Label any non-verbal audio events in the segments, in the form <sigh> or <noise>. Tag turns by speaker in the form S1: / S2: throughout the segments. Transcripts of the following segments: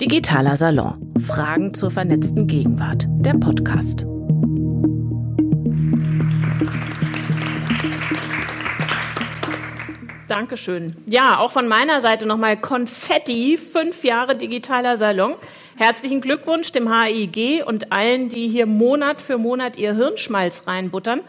S1: Digitaler Salon. Fragen zur vernetzten Gegenwart. Der Podcast.
S2: Dankeschön. Ja, auch von meiner Seite nochmal Konfetti, fünf Jahre digitaler Salon. Herzlichen Glückwunsch dem HIG und allen, die hier Monat für Monat ihr Hirnschmalz reinbuttern.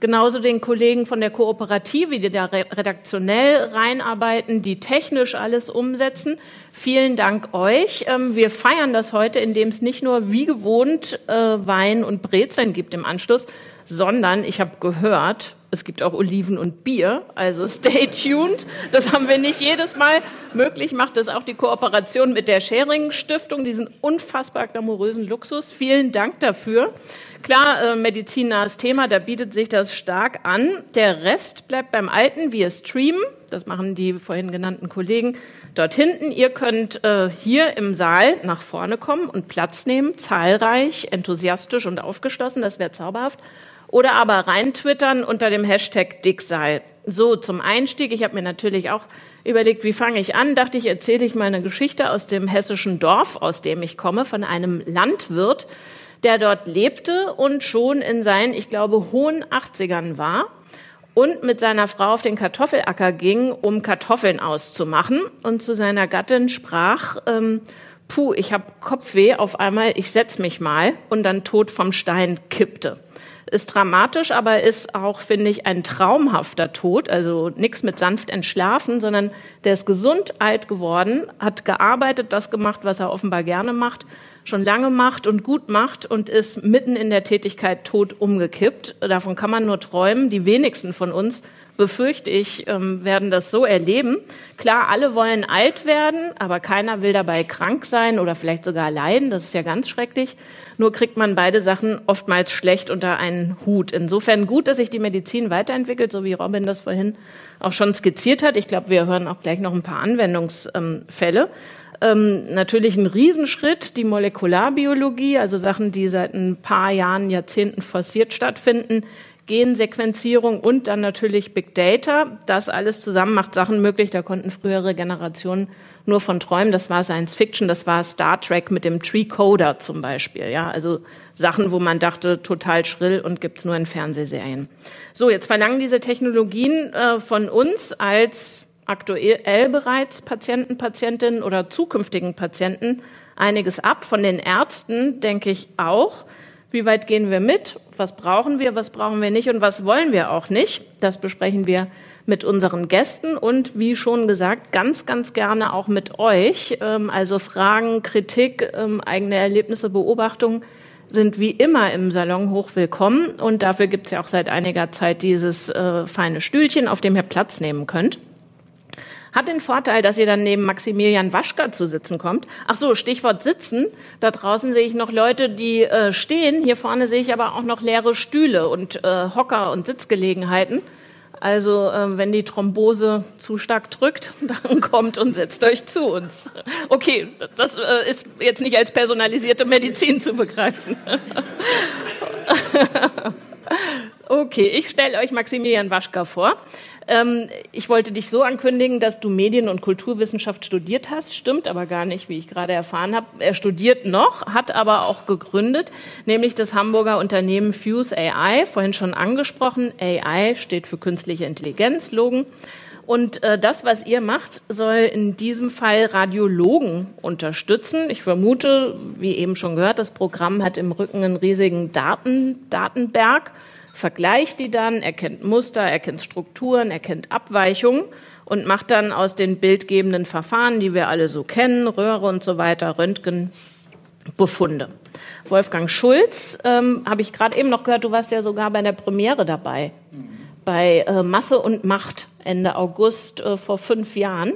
S2: Genauso den Kollegen von der Kooperative, die da redaktionell reinarbeiten, die technisch alles umsetzen. Vielen Dank euch. Ähm, wir feiern das heute, indem es nicht nur wie gewohnt äh, Wein und Brezeln gibt im Anschluss, sondern ich habe gehört, es gibt auch Oliven und Bier, also stay tuned. Das haben wir nicht jedes Mal. Möglich macht das auch die Kooperation mit der Schering Stiftung, diesen unfassbar glamourösen Luxus. Vielen Dank dafür. Klar, äh, medizinnahes Thema, da bietet sich das stark an. Der Rest bleibt beim Alten. Wir streamen, das machen die vorhin genannten Kollegen dort hinten. Ihr könnt äh, hier im Saal nach vorne kommen und Platz nehmen, zahlreich, enthusiastisch und aufgeschlossen, das wäre zauberhaft oder aber reintwittern unter dem Hashtag Dickseil. So, zum Einstieg, ich habe mir natürlich auch überlegt, wie fange ich an, dachte ich, erzähle ich meine Geschichte aus dem hessischen Dorf, aus dem ich komme, von einem Landwirt, der dort lebte und schon in seinen, ich glaube, hohen 80ern war und mit seiner Frau auf den Kartoffelacker ging, um Kartoffeln auszumachen. Und zu seiner Gattin sprach, ähm, puh, ich habe Kopfweh auf einmal, ich setz mich mal. Und dann tot vom Stein kippte ist dramatisch, aber ist auch, finde ich, ein traumhafter Tod. Also nichts mit sanft entschlafen, sondern der ist gesund alt geworden, hat gearbeitet, das gemacht, was er offenbar gerne macht, schon lange macht und gut macht und ist mitten in der Tätigkeit tot umgekippt. Davon kann man nur träumen. Die wenigsten von uns befürchte ich, ähm, werden das so erleben. Klar, alle wollen alt werden, aber keiner will dabei krank sein oder vielleicht sogar leiden. Das ist ja ganz schrecklich. Nur kriegt man beide Sachen oftmals schlecht unter einen Hut. Insofern gut, dass sich die Medizin weiterentwickelt, so wie Robin das vorhin auch schon skizziert hat. Ich glaube, wir hören auch gleich noch ein paar Anwendungsfälle. Ähm, natürlich ein Riesenschritt, die Molekularbiologie, also Sachen, die seit ein paar Jahren, Jahrzehnten forciert stattfinden, Gensequenzierung und dann natürlich Big Data. Das alles zusammen macht Sachen möglich. Da konnten frühere Generationen nur von träumen. Das war Science Fiction, das war Star Trek mit dem Tree Coder zum Beispiel. Ja, also Sachen, wo man dachte, total schrill und gibt's nur in Fernsehserien. So, jetzt verlangen diese Technologien äh, von uns als aktuell bereits Patienten, Patientinnen oder zukünftigen Patienten einiges ab. Von den Ärzten denke ich auch. Wie weit gehen wir mit? Was brauchen wir? Was brauchen wir nicht? Und was wollen wir auch nicht? Das besprechen wir mit unseren Gästen und wie schon gesagt, ganz, ganz gerne auch mit euch. Ähm, also Fragen, Kritik, ähm, eigene Erlebnisse, Beobachtungen sind wie immer im Salon hoch willkommen. Und dafür gibt es ja auch seit einiger Zeit dieses äh, feine Stühlchen, auf dem ihr Platz nehmen könnt. Hat den Vorteil, dass ihr dann neben Maximilian Waschka zu sitzen kommt. Ach so, Stichwort sitzen. Da draußen sehe ich noch Leute, die äh, stehen. Hier vorne sehe ich aber auch noch leere Stühle und äh, Hocker und Sitzgelegenheiten. Also äh, wenn die Thrombose zu stark drückt, <laughs> dann kommt und setzt euch zu uns. Okay, das äh, ist jetzt nicht als personalisierte Medizin zu begreifen. <laughs> okay, ich stelle euch Maximilian Waschka vor. Ähm, ich wollte dich so ankündigen, dass du Medien- und Kulturwissenschaft studiert hast. Stimmt aber gar nicht, wie ich gerade erfahren habe. Er studiert noch, hat aber auch gegründet, nämlich das Hamburger Unternehmen Fuse AI, vorhin schon angesprochen. AI steht für künstliche Intelligenz, Logen. Und äh, das, was ihr macht, soll in diesem Fall Radiologen unterstützen. Ich vermute, wie eben schon gehört, das Programm hat im Rücken einen riesigen Daten, Datenberg vergleicht die dann, erkennt Muster, erkennt Strukturen, erkennt Abweichungen und macht dann aus den bildgebenden Verfahren, die wir alle so kennen, Röhre und so weiter, Röntgen, Befunde. Wolfgang Schulz, ähm, habe ich gerade eben noch gehört, du warst ja sogar bei der Premiere dabei, bei äh, Masse und Macht Ende August äh, vor fünf Jahren.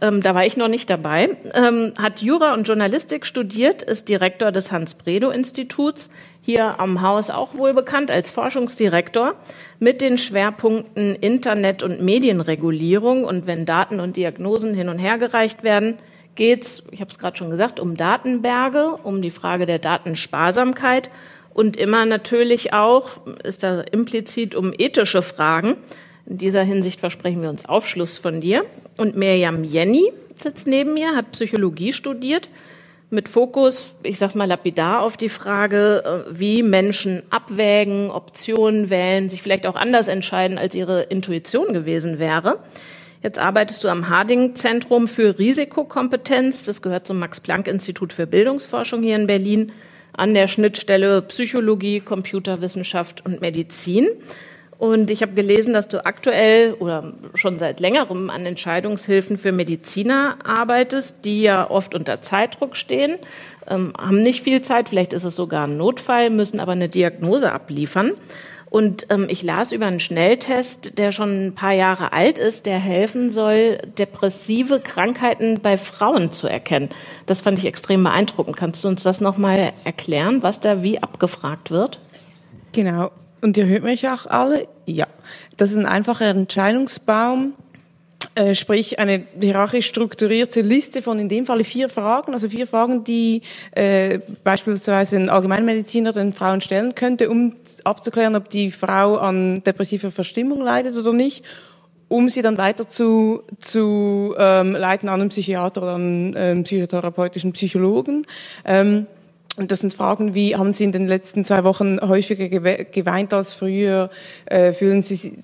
S2: Ähm, da war ich noch nicht dabei. Ähm, hat Jura und Journalistik studiert, ist Direktor des Hans-Bredow-Instituts, hier am Haus auch wohl bekannt als Forschungsdirektor mit den Schwerpunkten Internet- und Medienregulierung. Und wenn Daten und Diagnosen hin und her gereicht werden, geht's, ich habe es gerade schon gesagt, um Datenberge, um die Frage der Datensparsamkeit und immer natürlich auch, ist da implizit um ethische Fragen. In dieser Hinsicht versprechen wir uns Aufschluss von dir. Und Mirjam Jenny sitzt neben mir, hat Psychologie studiert, mit Fokus, ich sag's mal lapidar, auf die Frage, äh, wie Menschen abwägen, Optionen wählen, sich vielleicht auch anders entscheiden, als ihre Intuition gewesen wäre. Jetzt arbeitest du am Harding-Zentrum für Risikokompetenz. Das gehört zum Max-Planck-Institut für Bildungsforschung hier in Berlin an der Schnittstelle Psychologie, Computerwissenschaft und Medizin. Und ich habe gelesen, dass du aktuell oder schon seit längerem an Entscheidungshilfen für Mediziner arbeitest, die ja oft unter Zeitdruck stehen, ähm, haben nicht viel Zeit, vielleicht ist es sogar ein Notfall, müssen aber eine Diagnose abliefern. Und ähm, ich las über einen Schnelltest, der schon ein paar Jahre alt ist, der helfen soll, depressive Krankheiten bei Frauen zu erkennen. Das fand ich extrem beeindruckend. Kannst du uns das nochmal erklären, was da wie abgefragt wird?
S3: Genau. Und ihr hört mich auch alle? Ja. Das ist ein einfacher Entscheidungsbaum, sprich eine hierarchisch strukturierte Liste von in dem Falle vier Fragen, also vier Fragen, die äh, beispielsweise ein Allgemeinmediziner den Frauen stellen könnte, um abzuklären, ob die Frau an depressiver Verstimmung leidet oder nicht um sie dann weiter zu, zu ähm, leiten an einen Psychiater oder an einen ähm, psychotherapeutischen Psychologen. Ähm, und das sind Fragen wie, haben Sie in den letzten zwei Wochen häufiger geweint als früher? Äh, fühlen Sie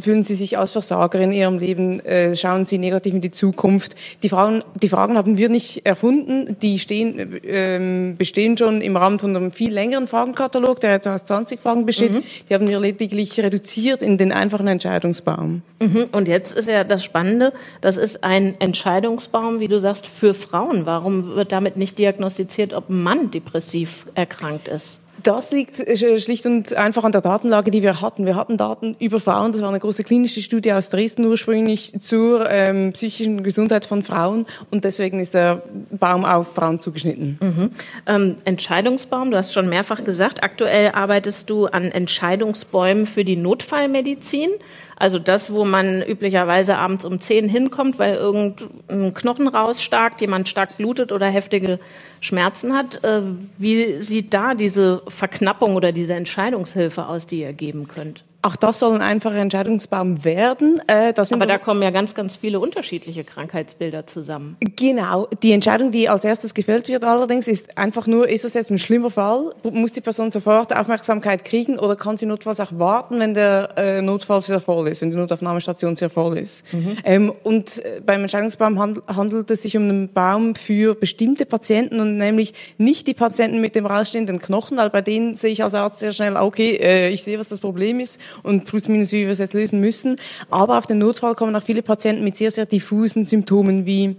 S3: fühlen Sie sich als Versager in Ihrem Leben? Äh, schauen Sie negativ in die Zukunft? Die Fragen, die Fragen haben wir nicht erfunden. Die stehen, ähm, bestehen schon im Rahmen von einem viel längeren Fragenkatalog, der etwa aus 20 Fragen besteht. Mhm. Die haben wir lediglich reduziert in den einfachen Entscheidungsbaum.
S2: Mhm. Und jetzt ist ja das Spannende, das ist ein Entscheidungsbaum, wie du sagst, für Frauen. Warum wird damit nicht diagnostiziert, ob ein Mann depressiv erkrankt ist?
S3: Das liegt äh, schlicht und einfach an der Datenlage, die wir hatten. Wir hatten Daten über Frauen. Das war eine große klinische Studie aus Dresden ursprünglich zur ähm, psychischen Gesundheit von Frauen. Und deswegen ist der Baum auf Frauen zugeschnitten.
S2: Mhm. Ähm, Entscheidungsbaum, du hast schon mehrfach gesagt, aktuell arbeitest du an Entscheidungsbäumen für die Notfallmedizin. Also das, wo man üblicherweise abends um zehn hinkommt, weil irgendein Knochen rausstarkt, jemand stark blutet oder heftige Schmerzen hat. Äh, wie sieht da diese Verknappung oder diese Entscheidungshilfe aus, die ihr geben könnt?
S3: Auch das soll ein einfacher Entscheidungsbaum werden.
S2: Äh, Aber da kommen ja ganz, ganz viele unterschiedliche Krankheitsbilder zusammen.
S3: Genau. Die Entscheidung, die als erstes gefällt wird allerdings, ist einfach nur, ist das jetzt ein schlimmer Fall? Muss die Person sofort Aufmerksamkeit kriegen oder kann sie notfalls auch warten, wenn der äh, Notfall sehr voll ist, wenn die Notaufnahmestation sehr voll ist? Mhm. Ähm, und äh, beim Entscheidungsbaum handelt, handelt es sich um einen Baum für bestimmte Patienten und nämlich nicht die Patienten mit dem rausstehenden Knochen, weil bei denen sehe ich als Arzt sehr schnell, okay, äh, ich sehe, was das Problem ist und plus minus, wie wir es jetzt lösen müssen. Aber auf den Notfall kommen auch viele Patienten mit sehr, sehr diffusen Symptomen wie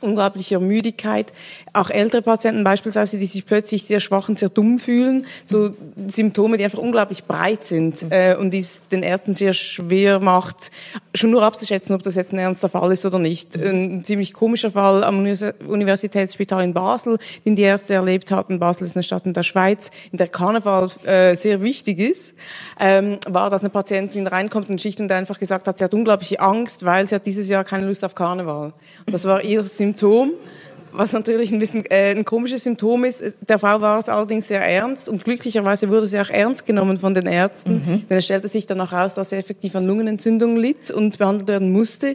S3: unglaublicher Müdigkeit. Auch ältere Patienten beispielsweise, die sich plötzlich sehr schwach und sehr dumm fühlen. So Symptome, die einfach unglaublich breit sind mhm. äh, und die es den Ärzten sehr schwer macht, schon nur abzuschätzen, ob das jetzt ein ernster Fall ist oder nicht. Mhm. Ein ziemlich komischer Fall am Universitätsspital in Basel, den die Ärzte erlebt hatten. Basel ist eine Stadt in der Schweiz, in der Karneval äh, sehr wichtig ist, ähm, war, dass eine Patientin reinkommt und schlicht und einfach gesagt hat, sie hat unglaubliche Angst, weil sie hat dieses Jahr keine Lust auf Karneval. Und das war ihr Symptom, was natürlich ein bisschen äh, ein komisches Symptom ist. Der Frau war es allerdings sehr ernst und glücklicherweise wurde sie auch ernst genommen von den Ärzten, mhm. denn es stellte sich dann auch raus, dass sie effektiv an Lungenentzündung litt und behandelt werden musste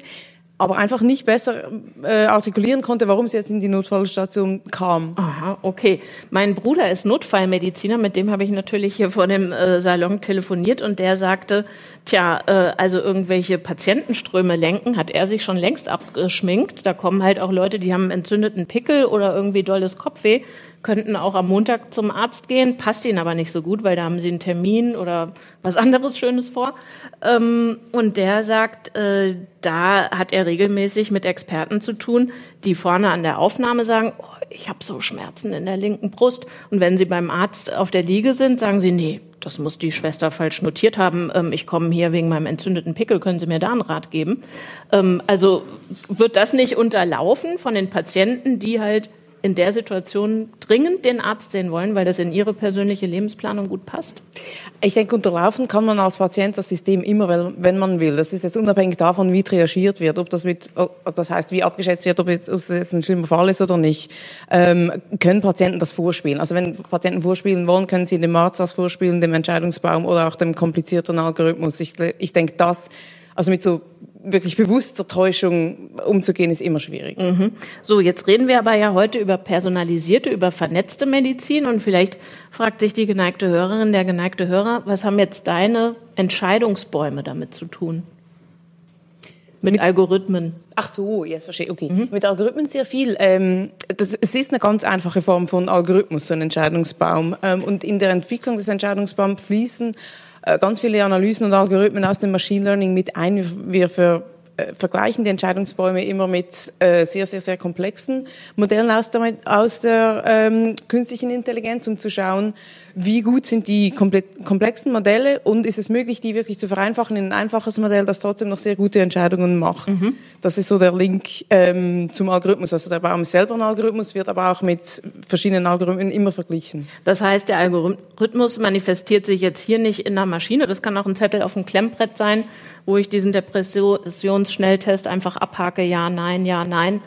S3: aber einfach nicht besser äh, artikulieren konnte, warum sie jetzt in die Notfallstation kam.
S2: Aha, okay. Mein Bruder ist Notfallmediziner, mit dem habe ich natürlich hier vor dem äh, Salon telefoniert und der sagte, tja, äh, also irgendwelche Patientenströme lenken, hat er sich schon längst abgeschminkt. Da kommen halt auch Leute, die haben entzündeten Pickel oder irgendwie dolles Kopfweh könnten auch am Montag zum Arzt gehen, passt ihnen aber nicht so gut, weil da haben sie einen Termin oder was anderes Schönes vor. Ähm, und der sagt, äh, da hat er regelmäßig mit Experten zu tun, die vorne an der Aufnahme sagen, oh, ich habe so Schmerzen in der linken Brust. Und wenn sie beim Arzt auf der Liege sind, sagen sie, nee, das muss die Schwester falsch notiert haben. Ähm, ich komme hier wegen meinem entzündeten Pickel, können Sie mir da einen Rat geben? Ähm, also wird das nicht unterlaufen von den Patienten, die halt in der Situation dringend den Arzt sehen wollen, weil das in ihre persönliche Lebensplanung gut passt?
S3: Ich denke, unterlaufen kann man als Patient das System immer, wenn man will. Das ist jetzt unabhängig davon, wie triagiert wird, ob das mit, also das heißt, wie abgeschätzt wird, ob, es jetzt ein schlimmer Fall ist oder nicht, ähm, können Patienten das vorspielen. Also wenn Patienten vorspielen wollen, können sie dem Arzt was vorspielen, dem Entscheidungsbaum oder auch dem komplizierten Algorithmus. Ich, ich denke, das also mit so wirklich bewusster Täuschung umzugehen, ist immer schwierig.
S2: Mhm. So, jetzt reden wir aber ja heute über personalisierte, über vernetzte Medizin und vielleicht fragt sich die geneigte Hörerin, der geneigte Hörer, was haben jetzt deine Entscheidungsbäume damit zu tun? Mit, mit Algorithmen.
S3: Ach so, jetzt verstehe okay. Mhm. Mit Algorithmen sehr viel. Ähm, das, es ist eine ganz einfache Form von Algorithmus, so ein Entscheidungsbaum. Ähm, und in der Entwicklung des Entscheidungsbaums fließen ganz viele Analysen und Algorithmen aus dem Machine Learning mit ein. Wir für, äh, vergleichen die Entscheidungsbäume immer mit äh, sehr, sehr, sehr komplexen Modellen aus der, aus der ähm, künstlichen Intelligenz, um zu schauen, wie gut sind die komplexen Modelle und ist es möglich, die wirklich zu vereinfachen in ein einfaches Modell, das trotzdem noch sehr gute Entscheidungen macht. Mhm. Das ist so der Link ähm, zum Algorithmus. Also der Baum ist selber ein Algorithmus, wird aber auch mit verschiedenen Algorithmen immer verglichen.
S2: Das heißt, der Algorithmus manifestiert sich jetzt hier nicht in der Maschine. Das kann auch ein Zettel auf dem Klemmbrett sein, wo ich diesen Depressionsschnelltest einfach abhake, ja, nein, ja, nein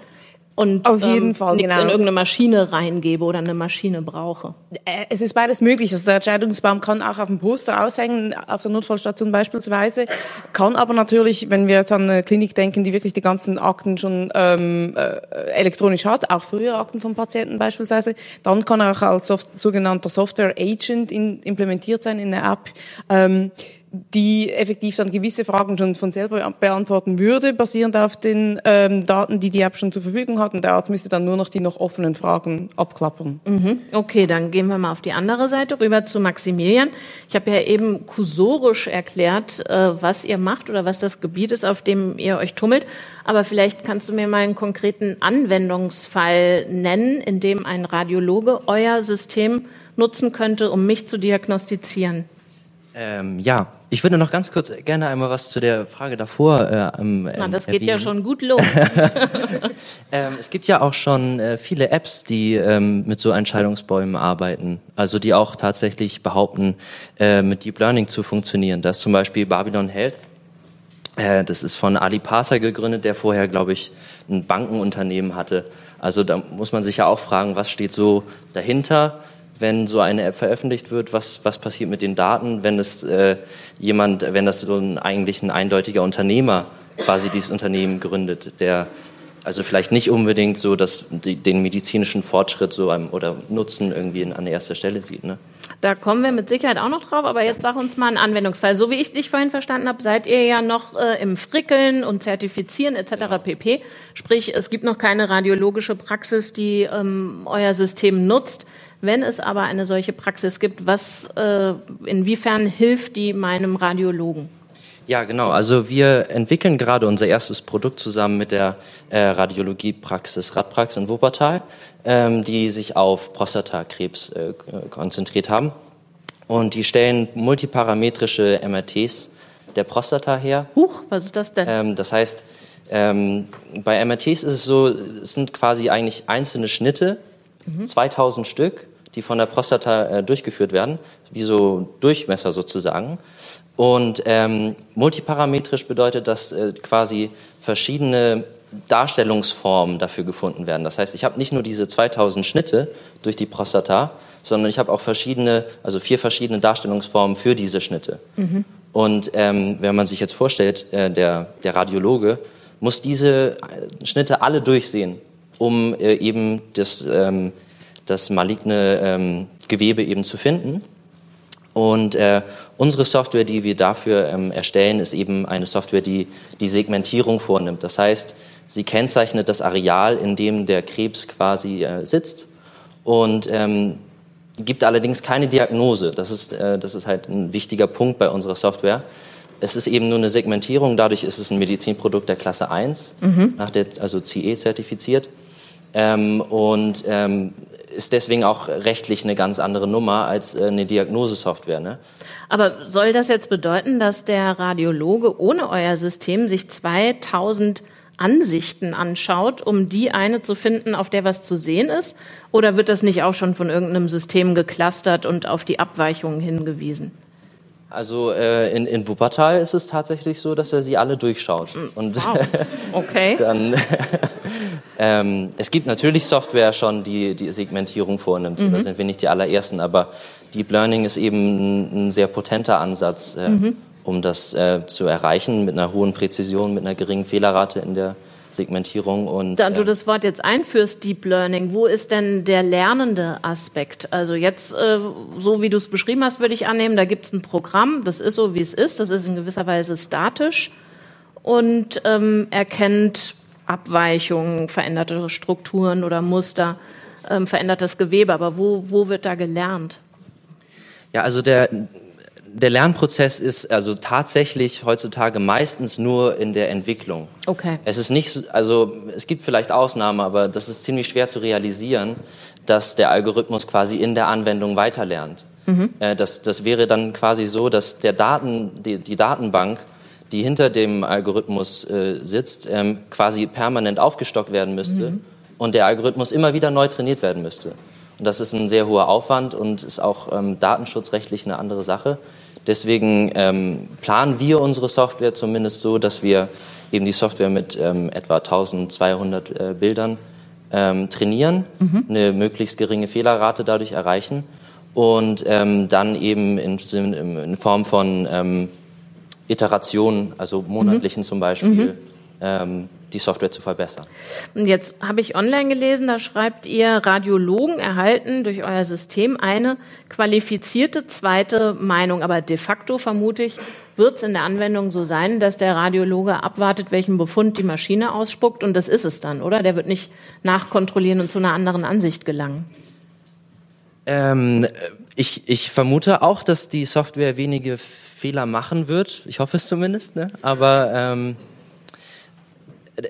S2: und
S3: auf jeden ähm, Fall
S2: nichts genau. in irgendeine Maschine reingebe oder eine Maschine brauche.
S3: Äh, es ist beides möglich. Also der Entscheidungsbaum kann auch auf dem Poster aushängen, auf der Notfallstation beispielsweise, kann aber natürlich, wenn wir jetzt an eine Klinik denken, die wirklich die ganzen Akten schon ähm, äh, elektronisch hat, auch frühere Akten von Patienten beispielsweise, dann kann er auch als soft sogenannter Software Agent in, implementiert sein in der App. Ähm, die effektiv dann gewisse Fragen schon von selber beantworten würde, basierend auf den ähm, Daten, die die App schon zur Verfügung hat. Und der Arzt müsste dann nur noch die noch offenen Fragen abklappern.
S2: Mhm. Okay, dann gehen wir mal auf die andere Seite rüber zu Maximilian. Ich habe ja eben kursorisch erklärt, äh, was ihr macht oder was das Gebiet ist, auf dem ihr euch tummelt. Aber vielleicht kannst du mir mal einen konkreten Anwendungsfall nennen, in dem ein Radiologe euer System nutzen könnte, um mich zu diagnostizieren.
S4: Ähm, ja, ich würde noch ganz kurz gerne einmal was zu der Frage davor. Äh, ähm,
S2: Na, das geht ja schon gut los. <laughs> <laughs>
S4: ähm, es gibt ja auch schon äh, viele Apps, die ähm, mit so Entscheidungsbäumen arbeiten, also die auch tatsächlich behaupten, äh, mit Deep Learning zu funktionieren. Das ist zum Beispiel Babylon Health. Äh, das ist von Ali Parser gegründet, der vorher, glaube ich, ein Bankenunternehmen hatte. Also da muss man sich ja auch fragen, was steht so dahinter? Wenn so eine App veröffentlicht wird, was, was passiert mit den Daten, wenn es äh, jemand, wenn das so ein eigentlich ein eindeutiger Unternehmer quasi dieses Unternehmen gründet, der also vielleicht nicht unbedingt so dass die, den medizinischen Fortschritt so einem, oder Nutzen irgendwie an erster Stelle sieht. Ne?
S2: Da kommen wir mit Sicherheit auch noch drauf, aber jetzt sag uns mal einen Anwendungsfall. So wie ich dich vorhin verstanden habe, seid ihr ja noch äh, im Frickeln und Zertifizieren etc. pp. Sprich, es gibt noch keine radiologische Praxis, die ähm, euer System nutzt. Wenn es aber eine solche Praxis gibt, was, äh, inwiefern hilft die meinem Radiologen?
S4: Ja, genau. Also wir entwickeln gerade unser erstes Produkt zusammen mit der äh, Radiologiepraxis Radprax in Wuppertal, ähm, die sich auf Prostatakrebs äh, konzentriert haben. Und die stellen multiparametrische MRTs der Prostata her.
S2: Huch, was ist das denn?
S4: Ähm, das heißt, ähm, bei MRTs ist es so, es sind quasi eigentlich einzelne Schnitte, mhm. 2000 Stück, die von der Prostata äh, durchgeführt werden, wie so Durchmesser sozusagen. Und ähm, multiparametrisch bedeutet, dass äh, quasi verschiedene Darstellungsformen dafür gefunden werden. Das heißt, ich habe nicht nur diese 2000 Schnitte durch die Prostata, sondern ich habe auch verschiedene, also vier verschiedene Darstellungsformen für diese Schnitte. Mhm. Und ähm, wenn man sich jetzt vorstellt, äh, der, der Radiologe muss diese Schnitte alle durchsehen, um äh, eben das ähm, das maligne ähm, Gewebe eben zu finden. Und äh, unsere Software, die wir dafür ähm, erstellen, ist eben eine Software, die die Segmentierung vornimmt. Das heißt, sie kennzeichnet das Areal, in dem der Krebs quasi äh, sitzt und ähm, gibt allerdings keine Diagnose. Das ist, äh, das ist halt ein wichtiger Punkt bei unserer Software. Es ist eben nur eine Segmentierung, dadurch ist es ein Medizinprodukt der Klasse 1, mhm. nach der, also CE zertifiziert. Ähm, und ähm, ist deswegen auch rechtlich eine ganz andere Nummer als äh, eine Diagnosesoftware. Ne?
S2: Aber soll das jetzt bedeuten, dass der Radiologe ohne euer System sich 2000 Ansichten anschaut, um die eine zu finden, auf der was zu sehen ist? Oder wird das nicht auch schon von irgendeinem System geklustert und auf die Abweichungen hingewiesen?
S4: Also äh, in, in Wuppertal ist es tatsächlich so, dass er sie alle durchschaut.
S2: Mm, und wow. <laughs> okay.
S4: dann, ähm, es gibt natürlich Software schon, die die Segmentierung vornimmt. Mhm. Da sind wir nicht die allerersten, aber Deep Learning ist eben ein, ein sehr potenter Ansatz, äh, mhm. um das äh, zu erreichen mit einer hohen Präzision, mit einer geringen Fehlerrate in der Segmentierung. Und,
S2: da du ähm, das Wort jetzt einführst, Deep Learning, wo ist denn der lernende Aspekt? Also jetzt, äh, so wie du es beschrieben hast, würde ich annehmen, da gibt es ein Programm, das ist so, wie es ist, das ist in gewisser Weise statisch und ähm, erkennt Abweichungen, veränderte Strukturen oder Muster, ähm, verändertes Gewebe. Aber wo, wo wird da gelernt?
S4: Ja, also der, der Lernprozess ist also tatsächlich heutzutage meistens nur in der Entwicklung.
S2: Okay.
S4: Es ist nicht, also es gibt vielleicht Ausnahmen, aber das ist ziemlich schwer zu realisieren, dass der Algorithmus quasi in der Anwendung weiterlernt. Mhm. Äh, das, das wäre dann quasi so, dass der Daten, die, die Datenbank, die hinter dem Algorithmus äh, sitzt, ähm, quasi permanent aufgestockt werden müsste mhm. und der Algorithmus immer wieder neu trainiert werden müsste. Und das ist ein sehr hoher Aufwand und ist auch ähm, datenschutzrechtlich eine andere Sache. Deswegen ähm, planen wir unsere Software zumindest so, dass wir eben die Software mit ähm, etwa 1200 äh, Bildern ähm, trainieren, mhm. eine möglichst geringe Fehlerrate dadurch erreichen und ähm, dann eben in, in Form von Iterationen, also monatlichen mhm. zum Beispiel, mhm. ähm, die Software zu verbessern.
S2: Und jetzt habe ich online gelesen, da schreibt ihr, Radiologen erhalten durch euer System eine qualifizierte zweite Meinung. Aber de facto vermute ich, wird es in der Anwendung so sein, dass der Radiologe abwartet, welchen Befund die Maschine ausspuckt und das ist es dann, oder? Der wird nicht nachkontrollieren und zu einer anderen Ansicht gelangen.
S4: Ähm, ich, ich vermute auch, dass die Software wenige Fehler machen wird. Ich hoffe es zumindest. Ne? Aber ähm,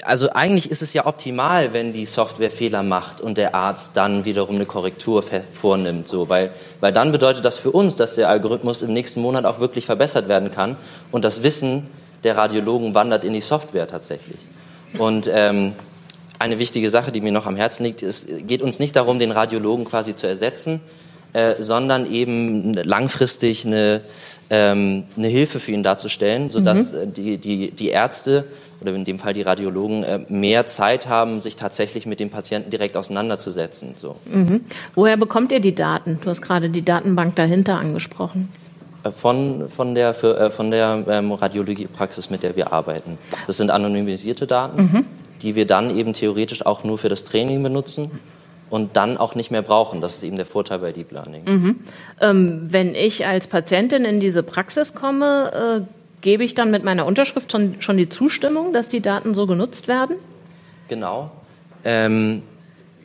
S4: also eigentlich ist es ja optimal, wenn die Software Fehler macht und der Arzt dann wiederum eine Korrektur vornimmt, so, weil, weil dann bedeutet das für uns, dass der Algorithmus im nächsten Monat auch wirklich verbessert werden kann und das Wissen der Radiologen wandert in die Software tatsächlich. Und ähm, eine wichtige Sache, die mir noch am Herzen liegt, es geht uns nicht darum, den Radiologen quasi zu ersetzen, äh, sondern eben langfristig eine, ähm, eine Hilfe für ihn darzustellen, sodass mhm. die, die, die Ärzte oder in dem Fall die Radiologen äh, mehr Zeit haben, sich tatsächlich mit dem Patienten direkt auseinanderzusetzen. So.
S2: Mhm. Woher bekommt ihr die Daten? Du hast gerade die Datenbank dahinter angesprochen.
S4: Äh, von, von der, für, äh, von der ähm, Radiologiepraxis, mit der wir arbeiten. Das sind anonymisierte Daten, mhm. die wir dann eben theoretisch auch nur für das Training benutzen und dann auch nicht mehr brauchen. Das ist eben der Vorteil bei Deep Learning.
S2: Mhm. Ähm, wenn ich als Patientin in diese Praxis komme, äh, gebe ich dann mit meiner Unterschrift schon, schon die Zustimmung, dass die Daten so genutzt werden?
S4: Genau. Ähm,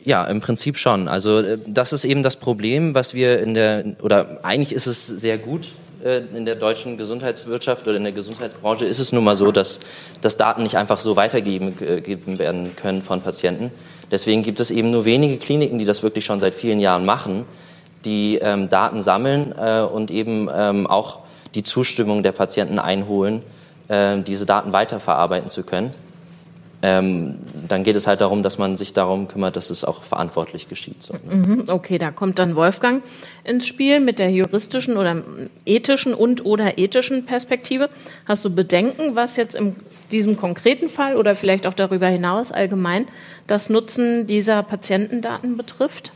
S4: ja, im Prinzip schon. Also äh, das ist eben das Problem, was wir in der, oder eigentlich ist es sehr gut äh, in der deutschen Gesundheitswirtschaft oder in der Gesundheitsbranche ist es nun mal so, dass, dass Daten nicht einfach so weitergegeben äh, werden können von Patienten. Deswegen gibt es eben nur wenige Kliniken, die das wirklich schon seit vielen Jahren machen, die ähm, Daten sammeln äh, und eben ähm, auch die Zustimmung der Patienten einholen, äh, diese Daten weiterverarbeiten zu können. Ähm, dann geht es halt darum, dass man sich darum kümmert, dass es auch verantwortlich geschieht. So,
S2: ne? Okay, da kommt dann Wolfgang ins Spiel mit der juristischen oder ethischen und oder ethischen Perspektive. Hast du Bedenken, was jetzt in diesem konkreten Fall oder vielleicht auch darüber hinaus allgemein das Nutzen dieser Patientendaten betrifft?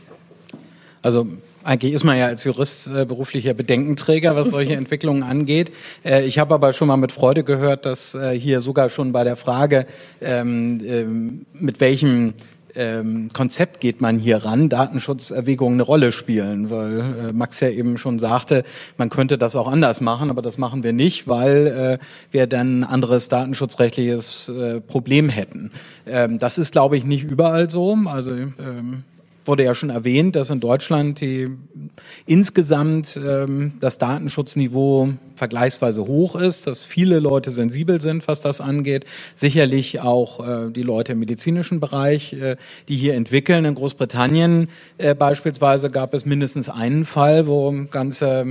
S5: Also eigentlich ist man ja als Jurist äh, beruflicher Bedenkenträger, was solche <laughs> Entwicklungen angeht. Äh, ich habe aber schon mal mit Freude gehört, dass äh, hier sogar schon bei der Frage, ähm, ähm, mit welchem ähm, Konzept geht man hier ran, Datenschutzerwägungen eine Rolle spielen, weil äh, Max ja eben schon sagte, man könnte das auch anders machen, aber das machen wir nicht, weil äh, wir dann ein anderes datenschutzrechtliches äh, Problem hätten. Ähm, das ist, glaube ich, nicht überall so. Also ähm, wurde ja schon erwähnt, dass in Deutschland die, insgesamt ähm, das Datenschutzniveau vergleichsweise hoch ist, dass viele Leute sensibel sind, was das angeht. Sicherlich auch äh, die Leute im medizinischen Bereich, äh, die hier entwickeln. In Großbritannien äh, beispielsweise gab es mindestens einen Fall, wo ganze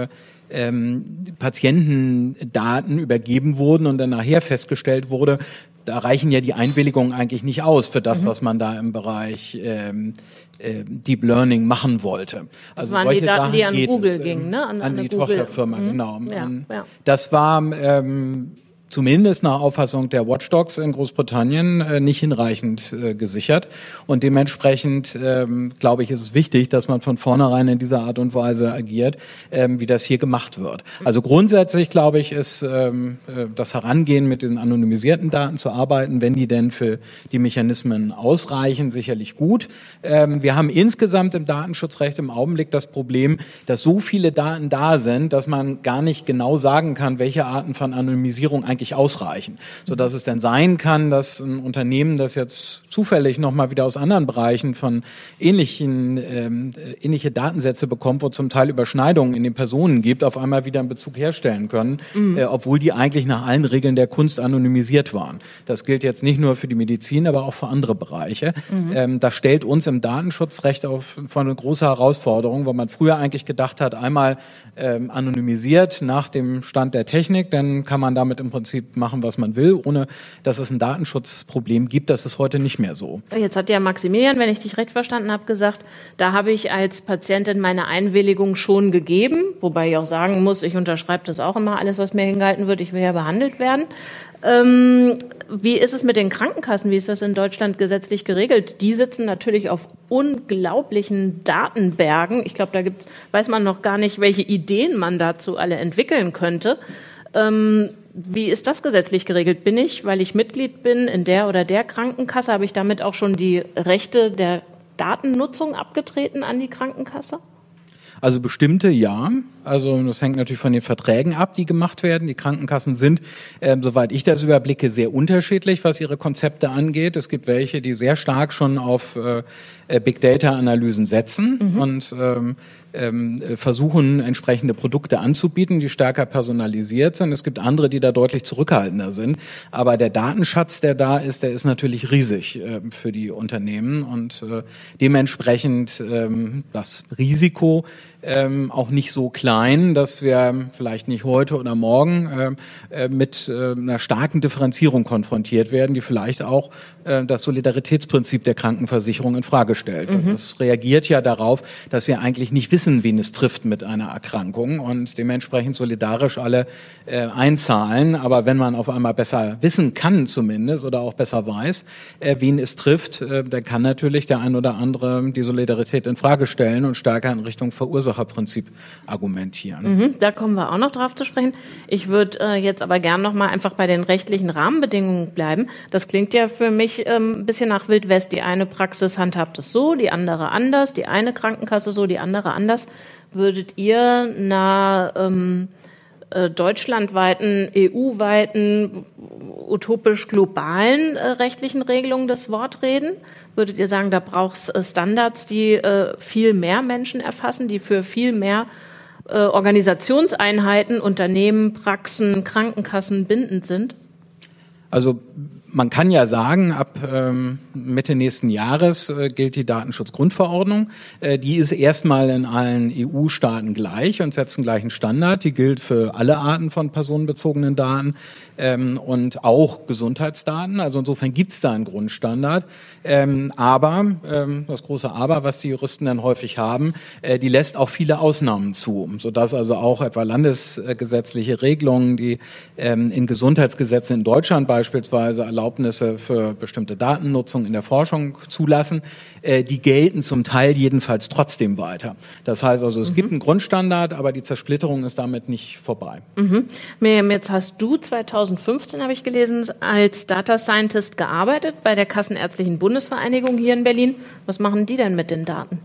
S5: äh, ähm, Patientendaten übergeben wurden und dann nachher festgestellt wurde, da reichen ja die Einwilligungen eigentlich nicht aus für das, mhm. was man da im Bereich ähm, äh, Deep Learning machen wollte.
S2: Also das waren die Daten, Sachen die an Google es, gingen, ne?
S5: An, an die Google. Tochterfirma, mhm. genau. Ja, ja. Das war ähm, zumindest nach Auffassung der Watchdogs in Großbritannien äh, nicht hinreichend äh, gesichert. Und dementsprechend, ähm, glaube ich, ist es wichtig, dass man von vornherein in dieser Art und Weise agiert, ähm, wie das hier gemacht wird. Also grundsätzlich, glaube ich, ist ähm, äh, das Herangehen mit diesen anonymisierten Daten zu arbeiten, wenn die denn für die Mechanismen ausreichen, sicherlich gut. Wir haben insgesamt im Datenschutzrecht im Augenblick das Problem, dass so viele Daten da sind, dass man gar nicht genau sagen kann, welche Arten von Anonymisierung eigentlich eigentlich ausreichen, so dass es dann sein kann, dass ein Unternehmen, das jetzt zufällig noch mal wieder aus anderen Bereichen von ähnlichen ähm, ähnliche Datensätze bekommt, wo zum Teil Überschneidungen in den Personen gibt, auf einmal wieder einen Bezug herstellen können, mhm. äh, obwohl die eigentlich nach allen Regeln der Kunst anonymisiert waren. Das gilt jetzt nicht nur für die Medizin, aber auch für andere Bereiche. Mhm. Ähm, das stellt uns im Datenschutzrecht auf vor eine große Herausforderung, wo man früher eigentlich gedacht hat, einmal ähm, anonymisiert nach dem Stand der Technik, dann kann man damit im Prinzip Prinzip machen, was man will, ohne dass es ein Datenschutzproblem gibt. Das ist heute nicht mehr so.
S2: Jetzt hat ja Maximilian, wenn ich dich recht verstanden habe, gesagt, da habe ich als Patientin meine Einwilligung schon gegeben, wobei ich auch sagen muss, ich unterschreibe das auch immer, alles, was mir hingehalten wird, ich will ja behandelt werden. Ähm, wie ist es mit den Krankenkassen? Wie ist das in Deutschland gesetzlich geregelt? Die sitzen natürlich auf unglaublichen Datenbergen. Ich glaube, da gibt's, weiß man noch gar nicht, welche Ideen man dazu alle entwickeln könnte. Ähm, wie ist das gesetzlich geregelt? Bin ich, weil ich Mitglied bin in der oder der Krankenkasse, habe ich damit auch schon die Rechte der Datennutzung abgetreten an die Krankenkasse?
S5: Also bestimmte ja. Also das hängt natürlich von den Verträgen ab, die gemacht werden. Die Krankenkassen sind, äh, soweit ich das überblicke, sehr unterschiedlich, was ihre Konzepte angeht. Es gibt welche, die sehr stark schon auf äh, Big Data Analysen setzen mhm. und ähm, ähm, versuchen, entsprechende Produkte anzubieten, die stärker personalisiert sind. Es gibt andere, die da deutlich zurückhaltender sind. Aber der Datenschatz, der da ist, der ist natürlich riesig äh, für die Unternehmen und äh, dementsprechend ähm, das Risiko ähm, auch nicht so klein, dass wir vielleicht nicht heute oder morgen äh, äh, mit äh, einer starken Differenzierung konfrontiert werden, die vielleicht auch äh, das Solidaritätsprinzip der Krankenversicherung in Frage stellt. Mhm. Das reagiert ja darauf, dass wir eigentlich nicht wissen, wen es trifft mit einer Erkrankung und dementsprechend solidarisch alle äh, einzahlen. Aber wenn man auf einmal besser wissen kann zumindest oder auch besser weiß, äh, wen es trifft, äh, dann kann natürlich der ein oder andere die Solidarität in Frage stellen und stärker in Richtung Verursacher Verursacherprinzip argumentieren.
S2: Mhm, da kommen wir auch noch drauf zu sprechen. Ich würde äh, jetzt aber gern noch mal einfach bei den rechtlichen Rahmenbedingungen bleiben. Das klingt ja für mich ähm, ein bisschen nach Wildwest. Die eine Praxis handhabt es so, die andere anders, die eine Krankenkasse so, die andere anders. Würdet ihr na ähm, äh, deutschlandweiten, EU-weiten, utopisch globalen äh, rechtlichen Regelungen das Wort reden? Würdet ihr sagen, da braucht es äh, Standards, die äh, viel mehr Menschen erfassen, die für viel mehr äh, Organisationseinheiten, Unternehmen, Praxen, Krankenkassen bindend sind?
S5: Also man kann ja sagen, ab ähm, Mitte nächsten Jahres äh, gilt die Datenschutzgrundverordnung. Äh, die ist erstmal in allen EU-Staaten gleich und setzt einen gleichen Standard. Die gilt für alle Arten von personenbezogenen Daten ähm, und auch Gesundheitsdaten. Also insofern gibt es da einen Grundstandard. Ähm, aber, ähm, das große Aber, was die Juristen dann häufig haben, äh, die lässt auch viele Ausnahmen zu, sodass also auch etwa landesgesetzliche Regelungen, die ähm, in Gesundheitsgesetzen in Deutschland beispielsweise Erlaubnisse für bestimmte Datennutzung in der Forschung zulassen, äh, die gelten zum Teil jedenfalls trotzdem weiter. Das heißt also, es mhm. gibt einen Grundstandard, aber die Zersplitterung ist damit nicht vorbei.
S2: Mhm. Miriam, jetzt hast du 2015, habe ich gelesen, als Data Scientist gearbeitet bei der Kassenärztlichen Bundesvereinigung hier in Berlin. Was machen die denn mit den Daten?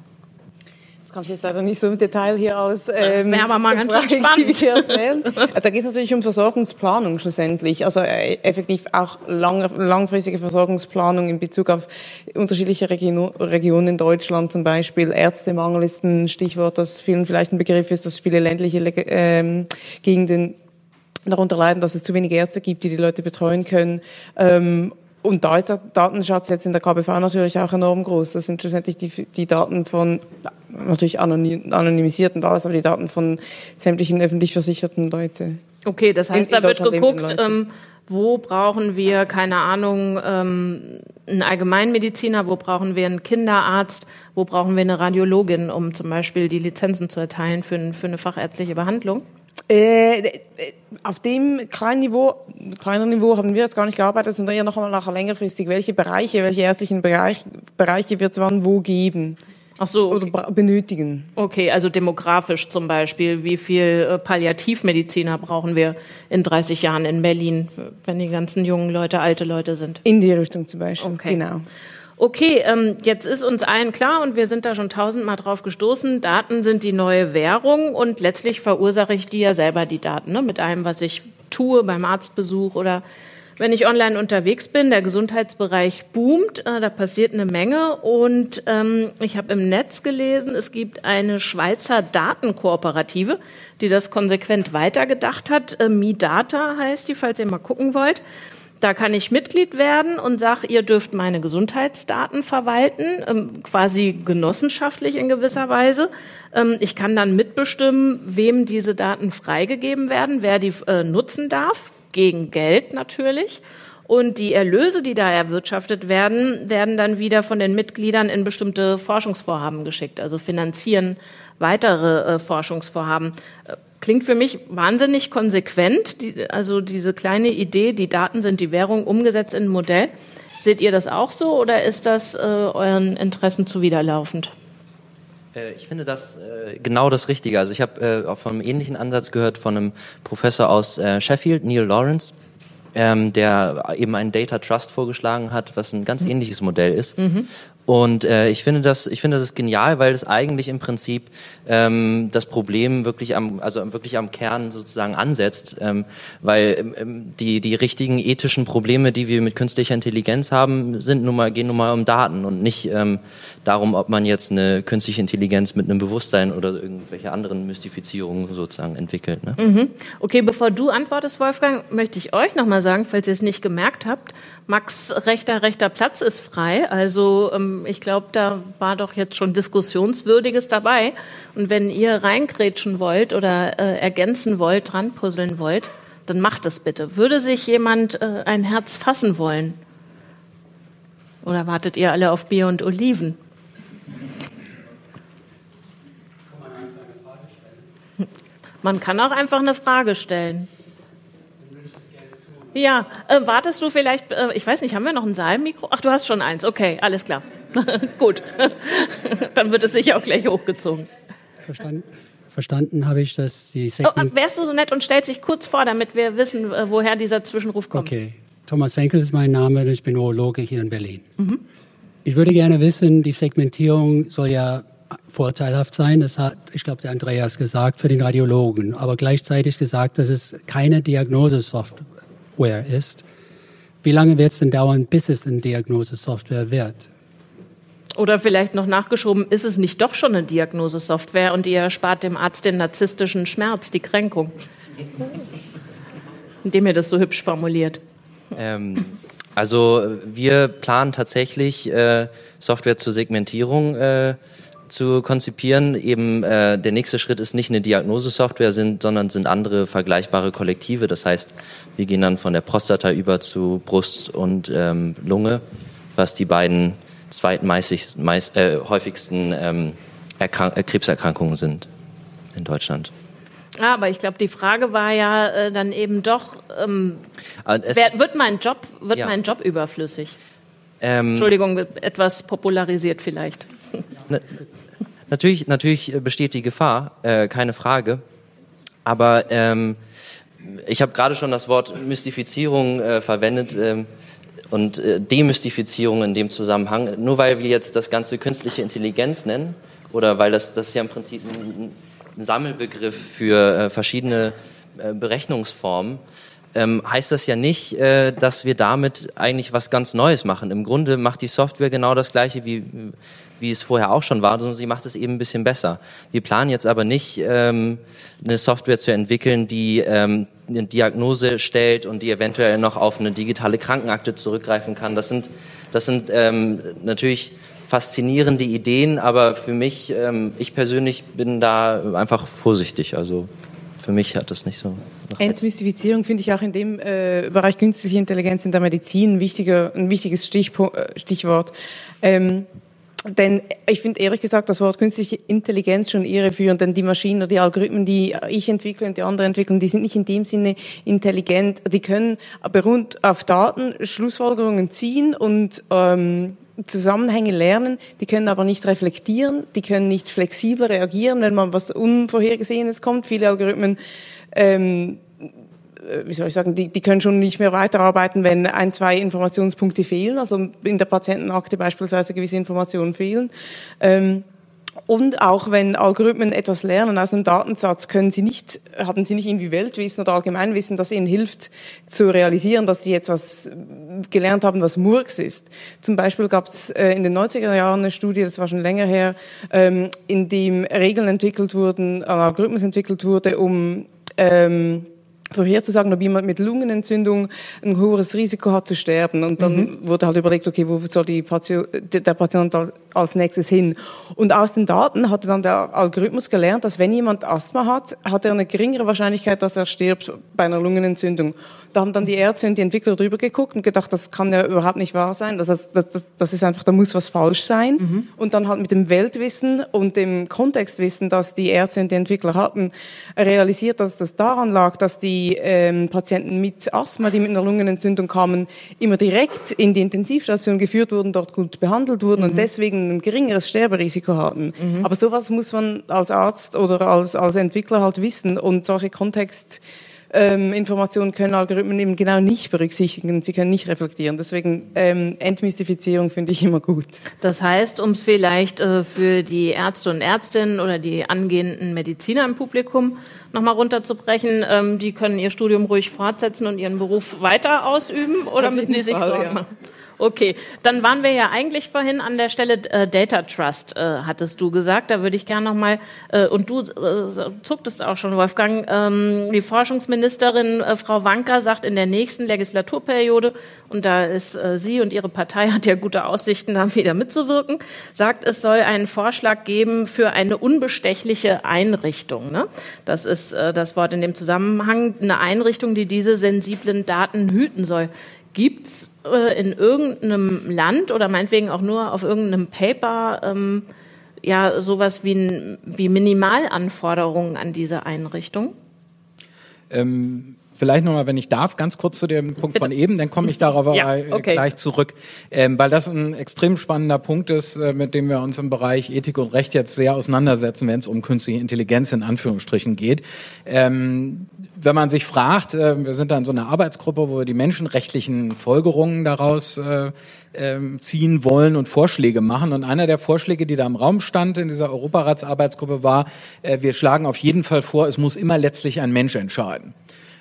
S3: Kann ich jetzt leider nicht so im Detail hier aus.
S2: Ähm, das wäre aber mal ganz schön spannend.
S3: Erzählen. Also da geht es natürlich um Versorgungsplanung schlussendlich, also äh, effektiv auch lang, langfristige Versorgungsplanung in Bezug auf unterschiedliche Region, Regionen in Deutschland zum Beispiel. Ärztemangel ist ein Stichwort, das vielen vielleicht ein Begriff ist, dass viele ländliche ähm, Gegenden darunter leiden, dass es zu wenige Ärzte gibt, die die Leute betreuen können. Ähm, und da ist der Datenschatz jetzt in der KBV natürlich auch enorm groß. Das sind schlussendlich die, die Daten von, natürlich anonym, anonymisiert und alles, aber die Daten von sämtlichen öffentlich versicherten Leute.
S2: Okay, das heißt, in, in da wird geguckt, ähm, wo brauchen wir, keine Ahnung, ähm, einen Allgemeinmediziner, wo brauchen wir einen Kinderarzt, wo brauchen wir eine Radiologin, um zum Beispiel die Lizenzen zu erteilen für, für eine fachärztliche Behandlung?
S3: Äh, auf dem kleinen Niveau, kleineren Niveau haben wir jetzt gar nicht gearbeitet, sondern eher noch einmal nachher längerfristig, welche Bereiche, welche ärztlichen Bereich, Bereiche wird es wann wo geben
S2: Ach so, okay.
S3: oder benötigen.
S2: Okay, also demografisch zum Beispiel. Wie viel äh, Palliativmediziner brauchen wir in 30 Jahren in Berlin, wenn die ganzen jungen Leute alte Leute sind?
S3: In die Richtung zum Beispiel.
S2: Okay.
S3: Genau.
S2: Okay, ähm, jetzt ist uns allen klar und wir sind da schon tausendmal drauf gestoßen, Daten sind die neue Währung und letztlich verursache ich die ja selber, die Daten, ne? mit allem, was ich tue beim Arztbesuch oder wenn ich online unterwegs bin. Der Gesundheitsbereich boomt, äh, da passiert eine Menge und ähm, ich habe im Netz gelesen, es gibt eine Schweizer Datenkooperative, die das konsequent weitergedacht hat. Äh, MiData heißt die, falls ihr mal gucken wollt. Da kann ich Mitglied werden und sage, ihr dürft meine Gesundheitsdaten verwalten, ähm, quasi genossenschaftlich in gewisser Weise. Ähm, ich kann dann mitbestimmen, wem diese Daten freigegeben werden, wer die äh, nutzen darf, gegen Geld natürlich. Und die Erlöse, die da erwirtschaftet werden, werden dann wieder von den Mitgliedern in bestimmte Forschungsvorhaben geschickt, also finanzieren weitere äh, Forschungsvorhaben. Klingt für mich wahnsinnig konsequent. Die, also diese kleine Idee, die Daten sind die Währung, umgesetzt in ein Modell. Seht ihr das auch so oder ist das äh, euren Interessen zuwiderlaufend?
S4: Äh, Ich finde das äh, genau das Richtige. Also ich habe äh, auch von einem ähnlichen Ansatz gehört von einem Professor aus äh, Sheffield, Neil Lawrence, ähm, der eben einen Data Trust vorgeschlagen hat, was ein ganz ähnliches Modell ist. Und äh, ich finde das, ich finde das ist genial, weil es eigentlich im Prinzip ähm, das Problem wirklich am, also wirklich am Kern sozusagen ansetzt, ähm, weil ähm, die die richtigen ethischen Probleme, die wir mit künstlicher Intelligenz haben, sind nun mal gehen nun mal um Daten und nicht ähm, darum, ob man jetzt eine künstliche Intelligenz mit einem Bewusstsein oder irgendwelche anderen Mystifizierungen sozusagen entwickelt. Ne?
S2: Okay, bevor du antwortest, Wolfgang, möchte ich euch nochmal sagen, falls ihr es nicht gemerkt habt, Max rechter, rechter Platz ist frei. Also ähm, ich glaube, da war doch jetzt schon Diskussionswürdiges dabei. Und wenn ihr reingrätschen wollt oder äh, ergänzen wollt, dran puzzeln wollt, dann macht es bitte. Würde sich jemand äh, ein Herz fassen wollen? Oder wartet ihr alle auf Bier und Oliven? Man kann auch einfach eine Frage stellen. Ja, äh, wartest du vielleicht, äh, ich weiß nicht, haben wir noch ein Saalmikro? Ach, du hast schon eins, okay, alles klar. <laughs> Gut, <laughs> dann wird es sicher auch gleich hochgezogen.
S6: Verstanden, verstanden habe ich, dass die
S2: Oh,
S6: Segment...
S2: äh, wärst du so nett und stellst dich kurz vor, damit wir wissen, äh, woher dieser Zwischenruf kommt.
S6: Okay, Thomas Henkel ist mein Name und ich bin Urologe hier in Berlin. Ich würde gerne wissen, die Segmentierung soll ja vorteilhaft sein. Das hat, ich glaube, der Andreas gesagt, für den Radiologen, aber gleichzeitig gesagt, dass es keine Diagnosesoftware ist. Wie lange wird es denn dauern, bis es eine Diagnosesoftware wird?
S2: Oder vielleicht noch nachgeschoben, ist es nicht doch schon eine Diagnosesoftware und ihr erspart dem Arzt den narzisstischen Schmerz, die Kränkung? <laughs> Indem ihr das so hübsch formuliert.
S4: Ähm, also wir planen tatsächlich äh, Software zur Segmentierung äh, zu konzipieren. Eben äh, der nächste Schritt ist nicht eine Diagnosesoftware, sind, sondern sind andere vergleichbare Kollektive. Das heißt, wir gehen dann von der Prostata über zu Brust und ähm, Lunge, was die beiden zweitmeist meist, äh, häufigsten ähm, äh, Krebserkrankungen sind in Deutschland.
S2: Ah, aber ich glaube, die Frage war ja äh, dann eben doch, ähm,
S4: es-
S2: wer, wird, mein Job, wird
S4: Ja.
S2: mein Job überflüssig?
S4: ähm,
S2: Entschuldigung, etwas popularisiert vielleicht. <laughs>
S4: Natürlich, natürlich besteht die Gefahr, äh, keine Frage. Aber ähm, ich habe gerade schon das Wort Mystifizierung äh, verwendet ähm, und äh, Demystifizierung in dem Zusammenhang. Nur weil wir jetzt das Ganze künstliche Intelligenz nennen oder weil das, das ist ja im Prinzip ein, ein Sammelbegriff für äh, verschiedene äh, Berechnungsformen, ähm, heißt das ja nicht, äh, dass wir damit eigentlich was ganz Neues machen. Im Grunde macht die Software genau das Gleiche, wie, wie es vorher auch schon war, sondern sie macht es eben ein bisschen besser. Wir planen jetzt aber nicht, ähm, eine Software zu entwickeln, die ähm, eine Diagnose stellt und die eventuell noch auf eine digitale Krankenakte zurückgreifen kann. Das sind, das sind ähm, natürlich faszinierende Ideen, aber für mich, ähm, ich persönlich bin da einfach vorsichtig. Also für mich hat das nicht so.
S3: Entmystifizierung finde ich auch in dem äh, Bereich künstliche Intelligenz in der Medizin ein, wichtiger, ein wichtiges Stichpo äh, Stichwort. Ähm, denn ich finde ehrlich gesagt das Wort künstliche Intelligenz schon irreführend, denn die Maschinen oder die Algorithmen, die ich entwickle und die andere entwickeln, die sind nicht in dem Sinne intelligent. Die können beruht auf Daten Schlussfolgerungen ziehen und ähm, Zusammenhänge lernen, die können aber nicht reflektieren, die können nicht flexibel reagieren, wenn man was Unvorhergesehenes kommt. Viele Algorithmen ähm, wie soll ich sagen, die, die können schon nicht mehr weiterarbeiten, wenn ein, zwei Informationspunkte fehlen, also in der Patientenakte beispielsweise gewisse Informationen fehlen. Ähm, und auch wenn Algorithmen etwas lernen aus einem Datensatz, können sie nicht, haben sie nicht irgendwie Weltwissen oder Allgemeinwissen, das ihnen hilft zu realisieren, dass sie jetzt was gelernt haben, was Murks ist. Zum Beispiel gab es äh, in den 90er Jahren eine Studie, das war schon länger her, ähm, in dem Regeln entwickelt wurden, ein Algorithmus entwickelt wurde, um ähm, vorherzusagen, ob jemand mit Lungenentzündung ein hohes Risiko hat zu sterben. Und dann mhm. wurde halt überlegt, okay, wo soll die Patient, der Patient als nächstes hin? Und aus den Daten hatte dann der Algorithmus gelernt, dass wenn jemand Asthma hat, hat er eine geringere Wahrscheinlichkeit, dass er stirbt bei einer Lungenentzündung. Da haben dann die Ärzte und die Entwickler drüber geguckt und gedacht, das kann ja überhaupt nicht wahr sein. Das, das, das, das ist einfach, da muss was falsch sein. Mhm. Und dann halt mit dem Weltwissen und dem Kontextwissen, das die Ärzte und die Entwickler hatten, realisiert, dass das daran lag, dass die ähm, Patienten mit Asthma, die mit einer Lungenentzündung kamen, immer direkt in die Intensivstation geführt wurden, dort gut behandelt wurden mhm. und deswegen ein geringeres Sterberisiko hatten. Mhm. Aber sowas muss man als Arzt oder als, als Entwickler halt wissen und solche Kontext ähm, Informationen können Algorithmen eben genau nicht berücksichtigen, sie können nicht reflektieren. Deswegen ähm, Entmystifizierung finde ich immer gut.
S2: Das heißt, um es vielleicht äh, für die Ärzte und Ärztinnen oder die angehenden Mediziner im Publikum nochmal runterzubrechen, ähm, die können ihr Studium ruhig fortsetzen und ihren Beruf weiter ausüben oder müssen die sich Fall, Sorgen machen? Okay, dann waren wir ja eigentlich vorhin an der Stelle äh, Data Trust, äh, hattest du gesagt. Da würde ich gerne nochmal, äh, und du äh, zucktest auch schon, Wolfgang, ähm, die Forschungsministerin äh, Frau Wanka sagt in der nächsten Legislaturperiode, und da ist äh, sie und ihre Partei <laughs> hat ja gute Aussichten, da wieder mitzuwirken, sagt, es soll einen Vorschlag geben für eine unbestechliche Einrichtung. Ne? Das ist äh, das Wort in dem Zusammenhang, eine Einrichtung, die diese sensiblen Daten hüten soll. Gibt es äh, in irgendeinem Land oder meinetwegen auch nur auf irgendeinem Paper ähm, ja sowas wie, wie Minimalanforderungen an diese Einrichtung?
S5: Ähm, Vielleicht nochmal, wenn ich darf, ganz kurz zu dem Punkt Bitte. von eben, dann komme ich darauf ja, äh, okay. gleich zurück, ähm, weil das ein extrem spannender Punkt ist, äh, mit dem wir uns im Bereich Ethik und Recht jetzt sehr auseinandersetzen, wenn es um künstliche Intelligenz in Anführungsstrichen geht. Ähm, wenn man sich fragt, äh, wir sind da in so einer Arbeitsgruppe, wo wir die menschenrechtlichen Folgerungen daraus äh, äh, ziehen wollen und Vorschläge machen. Und einer der Vorschläge, die da im Raum stand in dieser Europaratsarbeitsgruppe war, äh, wir schlagen auf jeden Fall vor, es muss immer letztlich ein Mensch entscheiden.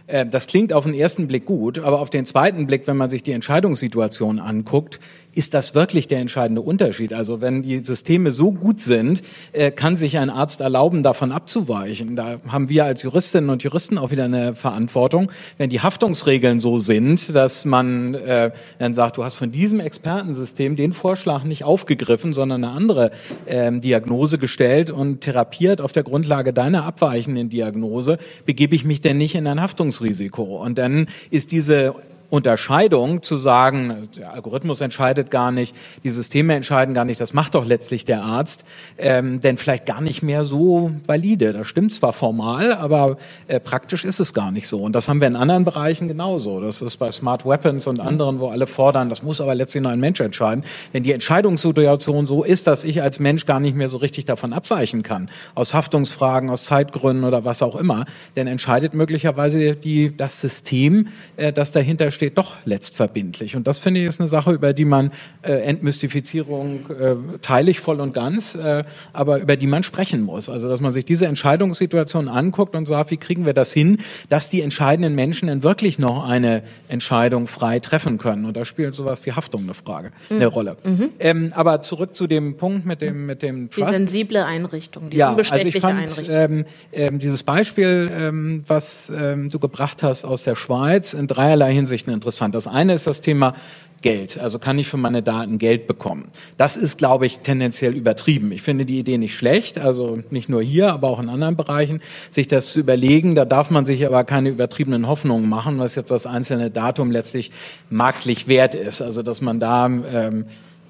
S5: Äh, das klingt auf den ersten Blick gut, aber auf den zweiten Blick, wenn man sich die Entscheidungssituation anguckt, ist das wirklich der entscheidende Unterschied? Also wenn die Systeme so gut sind, äh, kann sich ein Arzt erlauben, davon abzuweichen. Da haben wir als Juristinnen und Juristen auch wieder eine Verantwortung. Wenn die Haftungsregeln so sind, dass man äh, dann sagt, du hast von diesem Expertensystem den Vorschlag nicht aufgegriffen, sondern eine andere äh, Diagnose gestellt und therapiert auf der Grundlage deiner abweichenden Diagnose, begebe ich mich denn nicht in ein Haftungsrisiko. Und dann ist diese Unterscheidung zu sagen, der Algorithmus entscheidet gar nicht, die Systeme entscheiden gar nicht, das macht doch letztlich der Arzt, ähm, denn vielleicht gar nicht mehr so valide. Das stimmt zwar formal, aber äh, praktisch ist es gar nicht so. Und das haben wir in anderen Bereichen genauso. Das ist bei Smart Weapons und anderen, wo alle fordern, das muss aber letztlich nur ein Mensch entscheiden. Wenn die Entscheidungssituation so ist, dass ich als Mensch gar nicht mehr so richtig davon abweichen kann, aus Haftungsfragen, aus Zeitgründen oder was auch immer, dann entscheidet möglicherweise die, das System, äh, das dahinter steht, doch letztverbindlich. Und das finde ich ist eine Sache, über die man äh, Entmystifizierung äh, teile ich voll und ganz, äh, aber über die man sprechen muss. Also dass man sich diese Entscheidungssituation anguckt und sagt, wie kriegen wir das hin, dass die entscheidenden Menschen dann wirklich noch eine Entscheidung frei treffen können. Und da spielt sowas wie Haftung eine Frage, mhm. eine Rolle. Mhm. Ähm, aber zurück zu dem Punkt mit dem mit dem
S2: Trust. Die sensible Einrichtung, die
S5: ja, unbestechliche also ich fand, ähm, ähm, dieses Beispiel, ähm, was ähm, du gebracht hast aus der Schweiz, in dreierlei Hinsicht Geschichten interessant. Das eine ist das Thema Geld. Also kann ich für meine Daten Geld bekommen? Das ist, glaube ich, tendenziell übertrieben. Ich finde die Idee nicht schlecht, also nicht nur hier, aber auch in anderen Bereichen, sich das zu überlegen. Da darf man sich aber keine übertriebenen Hoffnungen machen, was jetzt das einzelne Datum letztlich marktlich wert ist. Also dass man da ähm,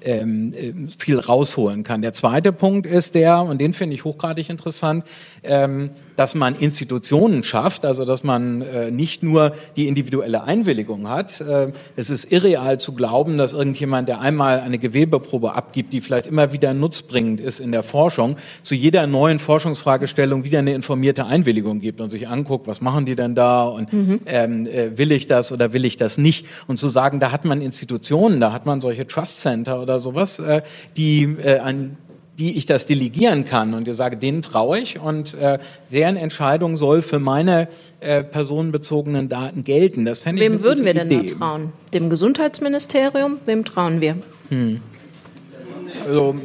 S5: ähm, äh, viel rausholen kann. Der zweite Punkt ist der, und den finde ich hochgradig interessant, ähm, dass man Institutionen schafft, also dass man äh, nicht nur die individuelle Einwilligung hat. Äh, es ist irreal zu glauben, dass irgendjemand, der einmal eine Gewebeprobe abgibt, die vielleicht immer wieder nutzbringend ist in der Forschung, zu jeder neuen Forschungsfragestellung wieder eine informierte Einwilligung gibt und sich anguckt, was machen die denn da und mhm. ähm, äh, will ich das oder will ich das nicht? Und zu sagen, da hat man Institutionen, da hat man solche Trust Center oder sowas, äh, die äh, an die ich das delegieren kann und ich sage, denen traue ich und äh, deren Entscheidung soll für meine äh, personenbezogenen Daten gelten. Das
S2: fände Wem ich würden wir denn da trauen? Dem Gesundheitsministerium? Wem trauen wir? Hm.
S5: Also,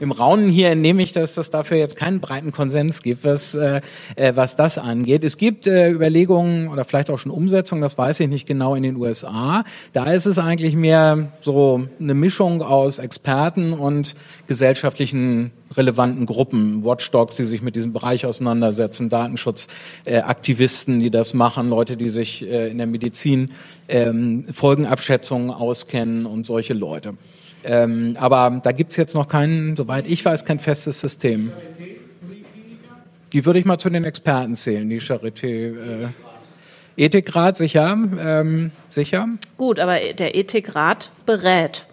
S5: im Raunen hier entnehme ich, dass das dafür jetzt keinen breiten Konsens gibt, was, äh, äh, was das angeht. Es gibt äh, Überlegungen oder vielleicht auch schon Umsetzungen, das weiß ich nicht genau, in den USA. Da ist es eigentlich mehr so eine Mischung aus Experten und gesellschaftlichen relevanten Gruppen, Watchdogs, die sich mit diesem Bereich auseinandersetzen, Datenschutzaktivisten, äh, die das machen, Leute, die sich äh, in der Medizin ähm, Folgenabschätzungen auskennen und solche Leute. Ähm, aber da gibt's jetzt noch kein, soweit ich weiß, kein festes System. Die würde ich mal zu den Experten zählen, die Charité. Äh, Ethikrat, sicher, ähm, sicher.
S2: Gut, aber der Ethikrat berät,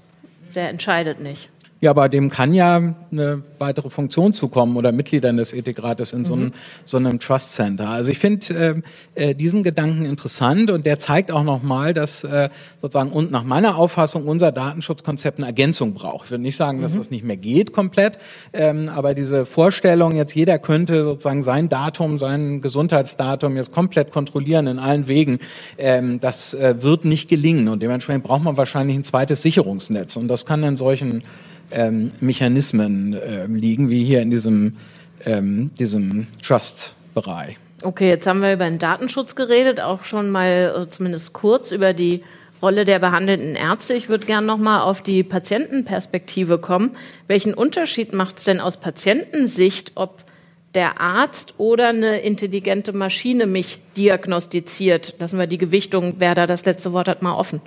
S2: der entscheidet nicht.
S5: Ja, aber dem kann ja eine weitere Funktion zukommen oder Mitgliedern des Ethikrates in so einem, mhm. so einem Trust Center. Also ich finde äh, äh, diesen Gedanken interessant und der zeigt auch nochmal, dass äh, sozusagen und nach meiner Auffassung unser Datenschutzkonzept eine Ergänzung braucht. Ich würde nicht sagen, dass mhm. das nicht mehr geht komplett, ähm, aber diese Vorstellung, jetzt jeder könnte sozusagen sein Datum, sein Gesundheitsdatum jetzt komplett kontrollieren in allen Wegen, ähm, das äh, wird nicht gelingen und dementsprechend braucht man wahrscheinlich ein zweites Sicherungsnetz und das kann in solchen ähm, Mechanismen äh, liegen, wie hier in diesem, ähm, diesem Trust-Bereich.
S2: Okay, jetzt haben wir über den Datenschutz geredet, auch schon mal äh, zumindest kurz über die Rolle der behandelnden Ärzte. Ich würde gerne noch mal auf die Patientenperspektive kommen. Welchen Unterschied macht es denn aus Patientensicht, ob der Arzt oder eine intelligente Maschine mich diagnostiziert? Lassen wir die Gewichtung, wer da das letzte Wort hat, mal offen.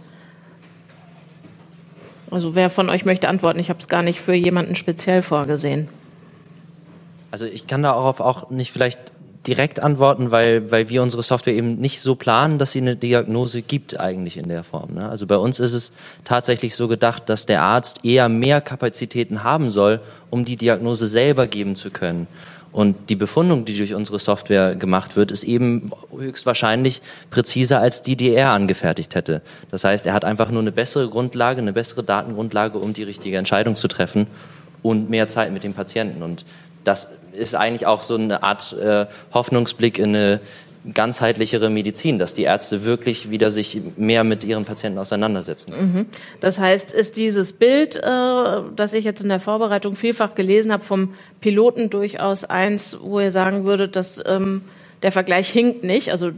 S2: Also wer von euch möchte antworten? Ich habe es gar nicht für jemanden speziell vorgesehen.
S4: Also ich kann darauf auch nicht vielleicht direkt antworten, weil, weil wir unsere Software eben nicht so planen, dass sie eine Diagnose gibt eigentlich in der Form. Ne? Also bei uns ist es tatsächlich so gedacht, dass der Arzt eher mehr Kapazitäten haben soll, um die Diagnose selber geben zu können. Und die Befundung, die durch unsere Software gemacht wird, ist eben höchstwahrscheinlich präziser als die, die er angefertigt hätte. Das heißt, er hat einfach nur eine bessere Grundlage, eine bessere Datengrundlage, um die richtige Entscheidung zu treffen und mehr Zeit mit dem Patienten. Und das ist eigentlich auch so eine Art äh, Hoffnungsblick in eine ganzheitlichere Medizin, dass die Ärzte wirklich wieder sich mehr mit ihren Patienten auseinandersetzen. Mhm.
S2: Das heißt, ist dieses Bild, äh, das ich jetzt in der Vorbereitung vielfach gelesen habe, vom Piloten durchaus eins, wo ihr sagen würdet, dass ähm, der Vergleich hinkt nicht. Also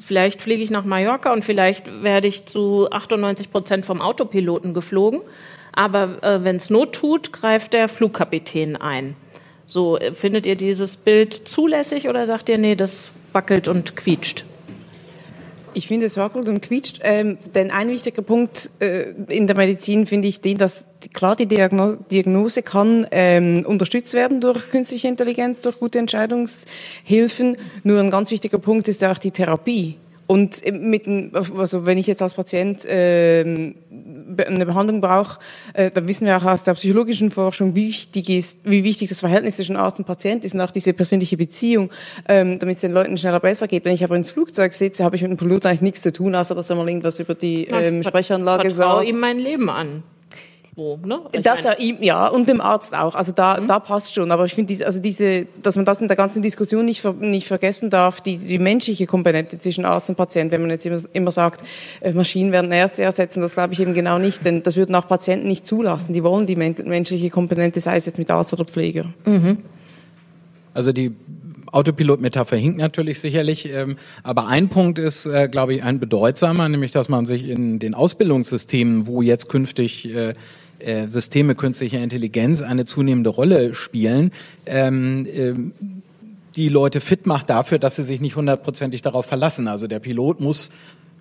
S2: vielleicht fliege ich nach Mallorca und vielleicht werde ich zu 98 Prozent vom Autopiloten geflogen. Aber äh, wenn es Not tut, greift der Flugkapitän ein. So, äh, findet ihr dieses Bild zulässig oder sagt ihr, nee, das wackelt und quietscht?
S3: Ich finde, es wackelt und quietscht. Ähm, denn ein wichtiger Punkt äh, in der Medizin finde ich den, dass klar die Diagnose, kann ähm, unterstützt werden durch künstliche Intelligenz, durch gute Entscheidungshilfen. Nur ein ganz wichtiger Punkt ist ja auch die Therapie. Und mit, also wenn ich jetzt als Patient äh, eine Behandlung brauche, äh, dann wissen wir auch aus der psychologischen Forschung, wie wichtig ist, wie wichtig das Verhältnis zwischen Arzt und Patient ist und auch diese persönliche Beziehung, ähm, damit es den Leuten schneller besser geht. Wenn ich aber ins Flugzeug sitze, habe ich mit dem Piloten eigentlich nichts zu tun, außer dass er mal irgendwas über die ähm, Sprechanlage sagt. Ich
S2: ihm mein Leben an
S3: wo, ne? das ja ihm, ja, und dem Arzt auch. Also da, mhm. da passt schon. Aber ich finde, diese, also diese, dass man das in der ganzen Diskussion nicht, nicht vergessen darf, die, die menschliche Komponente zwischen Arzt und Patient. Wenn man jetzt immer, immer sagt, äh, Maschinen werden Ärzte ersetzen, das glaube ich eben genau nicht, denn das würden auch Patienten nicht zulassen. Die wollen die men menschliche Komponente, sei es jetzt mit Arzt oder Pfleger. Mhm.
S5: Also die Autopilot-Metapher hinkt natürlich sicherlich, ähm, aber ein Punkt ist, äh, glaube ich, ein bedeutsamer, nämlich dass man sich in den Ausbildungssystemen, wo jetzt künftig äh, äh, Systeme künstlicher Intelligenz eine zunehmende Rolle spielen, ähm, äh, die Leute fit macht dafür, dass sie sich nicht hundertprozentig darauf verlassen. Also der Pilot muss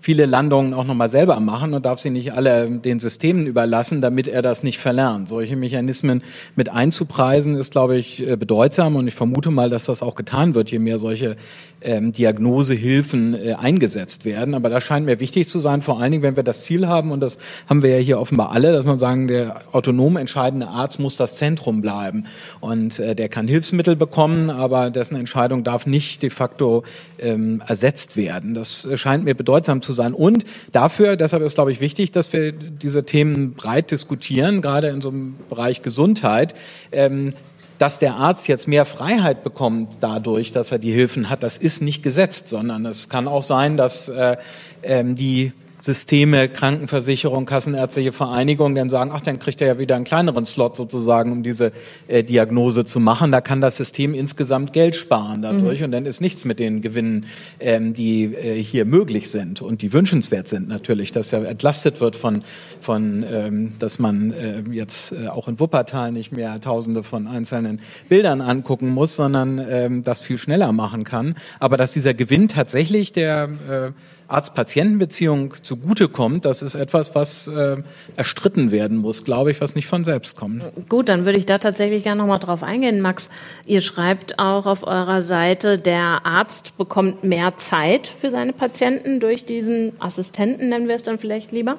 S5: viele Landungen auch nochmal selber machen und darf sie nicht alle den Systemen überlassen, damit er das nicht verlernt. Solche Mechanismen mit einzupreisen ist, glaube ich, äh, bedeutsam und ich vermute mal, dass das auch getan wird, je mehr solche ähm, Diagnosehilfen äh, eingesetzt werden. Aber das scheint mir wichtig zu sein, vor allen Dingen, wenn wir das Ziel haben, und das haben wir ja hier offenbar alle, dass man sagen, der autonom entscheidende Arzt muss das Zentrum bleiben. Und äh, der kann Hilfsmittel bekommen, aber dessen Entscheidung darf nicht de facto ähm, ersetzt werden. Das scheint mir bedeutsam zu sein. Und dafür, deshalb ist, glaube ich, wichtig, dass wir diese Themen breit diskutieren, gerade in so einem Bereich Gesundheit. Ähm, dass der Arzt jetzt mehr Freiheit bekommt dadurch, dass er die Hilfen hat, das ist nicht gesetzt, sondern es kann auch sein, dass äh, ähm, die Systeme, Krankenversicherung, Kassenärztliche Vereinigung dann sagen, ach, dann kriegt er ja wieder einen kleineren Slot sozusagen, um diese äh, Diagnose zu machen. Da kann das System insgesamt Geld sparen dadurch mhm. und dann ist nichts mit den Gewinnen, ähm, die äh, hier möglich sind und die wünschenswert sind natürlich, dass er entlastet wird von, von ähm, dass man äh, jetzt äh, auch in Wuppertal nicht mehr tausende von einzelnen Bildern angucken muss, sondern ähm, das viel schneller machen kann. Aber dass dieser Gewinn tatsächlich der äh, Arzt-Patienten-Beziehung zugutekommt, das ist etwas, was äh, erstritten werden muss, glaube ich, was nicht von selbst kommt.
S2: Gut, dann würde ich da tatsächlich gerne nochmal drauf eingehen, Max. Ihr schreibt auch auf eurer Seite, der Arzt bekommt mehr Zeit für seine Patienten durch diesen Assistenten, nennen wir es dann vielleicht lieber.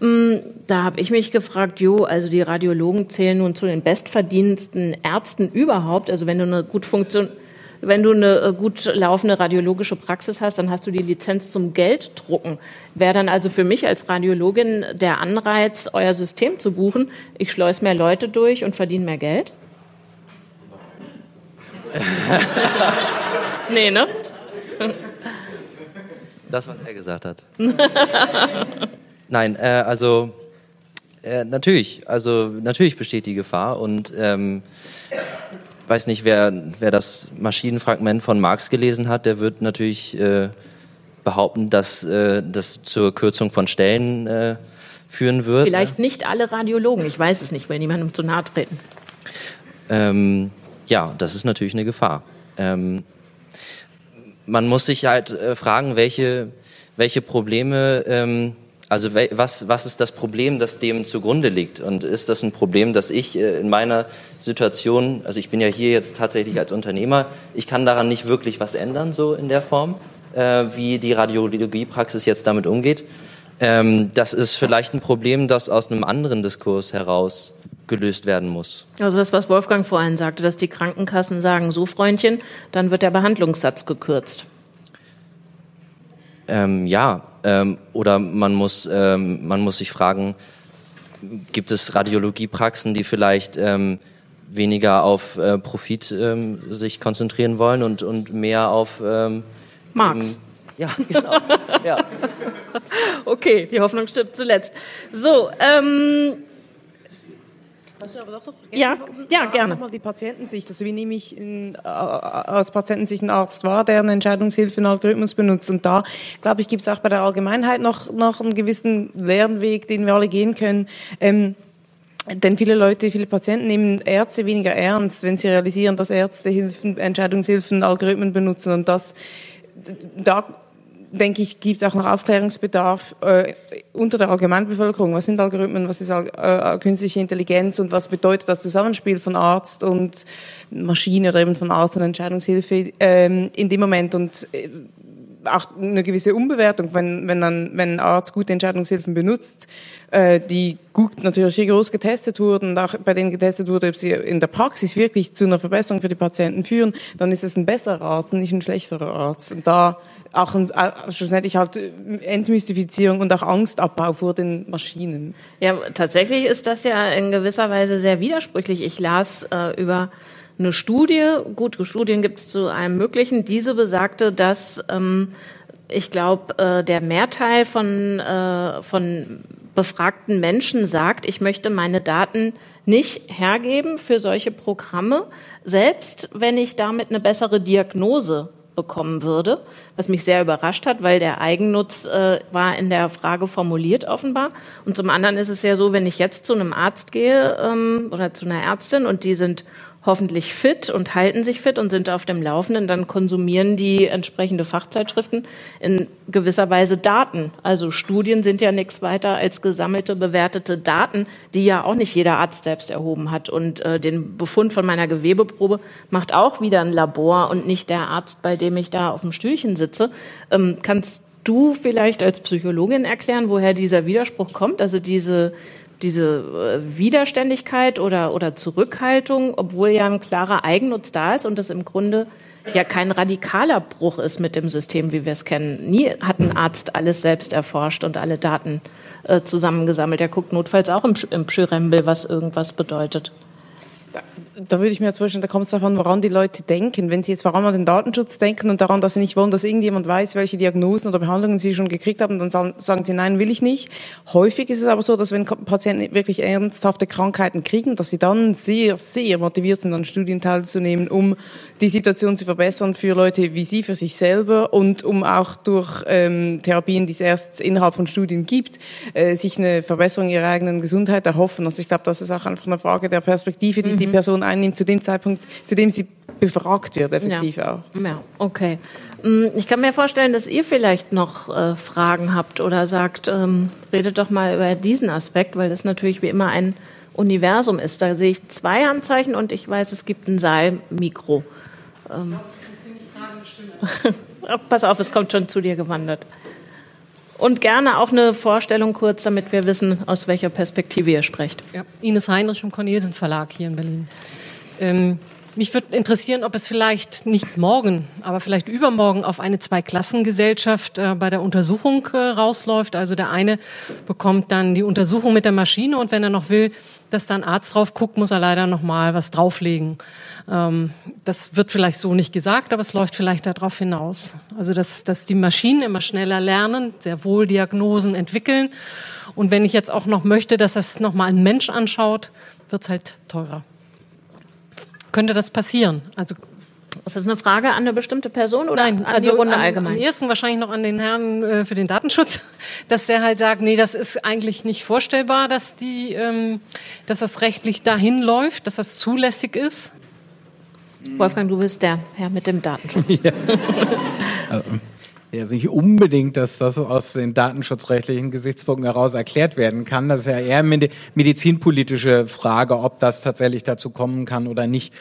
S2: Mm, da habe ich mich gefragt, jo, also die Radiologen zählen nun zu den bestverdienendsten Ärzten überhaupt. Also wenn du eine gut funktionierende wenn du eine äh, gut laufende radiologische Praxis hast, dann hast du die Lizenz zum Gelddrucken. Wäre dann also für mich als Radiologin der Anreiz, euer System zu buchen, ich schleus mehr Leute durch und verdiene mehr Geld? <laughs> nee, ne?
S4: Das, was er gesagt hat. Nein, äh, also äh, natürlich, also natürlich besteht die Gefahr und ähm, weiß nicht, wer, wer das Maschinenfragment von Marx gelesen hat, der wird natürlich äh, behaupten, dass äh, das zur Kürzung von Stellen äh, führen wird.
S2: Vielleicht nicht alle Radiologen, ich weiß es nicht, will niemandem zu nahe treten.
S4: Ähm, ja, das ist natürlich eine Gefahr. Ähm, man muss sich halt äh, fragen, welche, welche Probleme ähm, also was, was ist das Problem, das dem zugrunde liegt? Und ist das ein Problem, dass ich äh, in meiner Situation, also ich bin ja hier jetzt tatsächlich als Unternehmer, ich kann daran nicht wirklich was ändern, so in der Form, äh, wie die Radiologiepraxis jetzt damit umgeht. Ähm, das ist vielleicht ein Problem, das aus einem anderen Diskurs heraus gelöst werden muss.
S2: Also das, was Wolfgang vorhin sagte, dass die Krankenkassen sagen, so Freundchen, dann wird der Behandlungssatz gekürzt.
S4: Ähm, ja, ähm, oder man muss, ähm, man muss sich fragen, gibt es Radiologiepraxen, die vielleicht ähm, weniger auf äh, Profit ähm, sich konzentrieren wollen und, und mehr auf
S2: ähm, Marx.
S4: ja, <laughs> genau. ja. <laughs>
S2: Okay, die Hoffnung stirbt zuletzt. So, ähm,
S3: Hast du aber doch noch
S2: ja, ja, gerne.
S3: Nochmal die Patientensicht. Also wie nehme ich in, äh, aus Patientensicht einen Arzt wahr, der eine Entscheidungshilfe in Algorithmus benutzt? Und da, glaube ich, gibt es auch bei der Allgemeinheit noch, noch einen gewissen Lernweg, den wir alle gehen können. Ähm, denn viele Leute, viele Patienten nehmen Ärzte weniger ernst, wenn sie realisieren, dass Ärzte Hilfen, Entscheidungshilfen, Algorithmen benutzen. Und das, da denke ich, gibt es auch noch Aufklärungsbedarf äh, unter der Allgemeinbevölkerung. Was sind Algorithmen, was ist äh, künstliche Intelligenz und was bedeutet das Zusammenspiel von Arzt und Maschine oder eben von Arzt und Entscheidungshilfe ähm, in dem Moment und äh, auch eine gewisse Umbewertung, wenn, wenn, ein, wenn ein Arzt gute Entscheidungshilfen benutzt, äh, die gut natürlich hier groß getestet wurden und auch bei denen getestet wurde, ob sie in der Praxis wirklich zu einer Verbesserung für die Patienten führen, dann ist es ein besserer Arzt und nicht ein schlechterer Arzt. Und da auch ein, äh, schlussendlich halt Entmystifizierung und auch Angstabbau vor den Maschinen.
S2: Ja, tatsächlich ist das ja in gewisser Weise sehr widersprüchlich. Ich las äh, über eine Studie, gut, Studien gibt es zu allem Möglichen. Diese besagte, dass ähm, ich glaube, äh, der Mehrteil von, äh, von befragten Menschen sagt, ich möchte meine Daten nicht hergeben für solche Programme, selbst wenn ich damit eine bessere Diagnose bekommen würde, was mich sehr überrascht hat, weil der Eigennutz äh, war in der Frage formuliert offenbar. Und zum anderen ist es ja so, wenn ich jetzt zu einem Arzt gehe ähm, oder zu einer Ärztin und die sind hoffentlich fit und halten sich fit und sind auf dem Laufenden, dann konsumieren die entsprechende Fachzeitschriften in gewisser Weise Daten. Also Studien sind ja nichts weiter als gesammelte, bewertete Daten, die ja auch nicht jeder Arzt selbst erhoben hat. Und äh, den Befund von meiner Gewebeprobe macht auch wieder ein Labor und nicht der Arzt, bei dem ich da auf dem Stühlchen sitze. Ähm, kannst du vielleicht als Psychologin erklären, woher dieser Widerspruch kommt? Also diese diese äh, Widerständigkeit oder, oder Zurückhaltung, obwohl ja ein klarer Eigennutz da ist und das im Grunde ja kein radikaler Bruch ist mit dem System, wie wir es kennen. Nie hat ein Arzt alles selbst erforscht und alle Daten äh, zusammengesammelt. Er guckt notfalls auch im, im Pschyrembel, was irgendwas bedeutet
S3: da würde ich mir jetzt vorstellen, da kommt es davon, woran die Leute denken. Wenn sie jetzt vor allem an den Datenschutz denken und daran, dass sie nicht wollen, dass irgendjemand weiß, welche Diagnosen oder Behandlungen sie schon gekriegt haben, dann sagen sie, nein, will ich nicht. Häufig ist es aber so, dass wenn Patienten wirklich ernsthafte Krankheiten kriegen, dass sie dann sehr, sehr motiviert sind, an Studien teilzunehmen, um die Situation zu verbessern für Leute wie Sie, für sich selber und um auch durch ähm, Therapien, die es erst innerhalb von Studien gibt, äh, sich eine Verbesserung ihrer eigenen Gesundheit erhoffen. Also ich glaube, das ist auch einfach eine Frage der Perspektive, die mhm. die Person einnimmt zu dem Zeitpunkt, zu dem sie befragt wird, effektiv
S2: ja.
S3: auch.
S2: Ja, okay. Mm, ich kann mir vorstellen, dass ihr vielleicht noch äh, Fragen habt oder sagt, ähm, redet doch mal über diesen Aspekt, weil das natürlich wie immer ein Universum ist. Da sehe ich zwei Handzeichen und ich weiß, es gibt ein Saalmikro. Ähm. <laughs> Pass auf, es kommt schon zu dir gewandert. Und gerne auch eine Vorstellung kurz, damit wir wissen, aus welcher Perspektive ihr sprecht.
S7: Ja. Ines Heinrich vom Cornelsen Verlag hier in Berlin. Ähm, mich würde interessieren, ob es vielleicht nicht morgen, aber vielleicht übermorgen auf eine Zweiklassengesellschaft äh, bei der Untersuchung äh, rausläuft. Also der eine bekommt dann die Untersuchung mit der Maschine und wenn er noch will, dass da ein Arzt drauf guckt, muss er leider noch mal was drauflegen. Ähm, das wird vielleicht so nicht gesagt, aber es läuft vielleicht darauf hinaus. Also dass, dass die Maschinen immer schneller lernen, sehr wohl Diagnosen entwickeln. Und wenn ich jetzt auch noch möchte, dass das noch mal ein Mensch anschaut, wird es halt teurer könnte das passieren? Also
S2: ist das eine Frage an eine bestimmte Person oder
S7: Nein,
S2: an
S7: also
S2: die Runde
S7: am,
S2: allgemein?
S7: Am ersten wahrscheinlich noch an den Herrn äh, für den Datenschutz, <laughs> dass der halt sagt, nee, das ist eigentlich nicht vorstellbar, dass die, ähm, dass das rechtlich dahin läuft, dass das zulässig ist.
S2: Wolfgang, du bist der Herr mit dem Datenschutz. <laughs>
S5: ja. <laughs> ja, nicht unbedingt, dass das aus den datenschutzrechtlichen Gesichtspunkten heraus erklärt werden kann. Das ist ja eher eine medizinpolitische Frage, ob das tatsächlich dazu kommen kann oder nicht.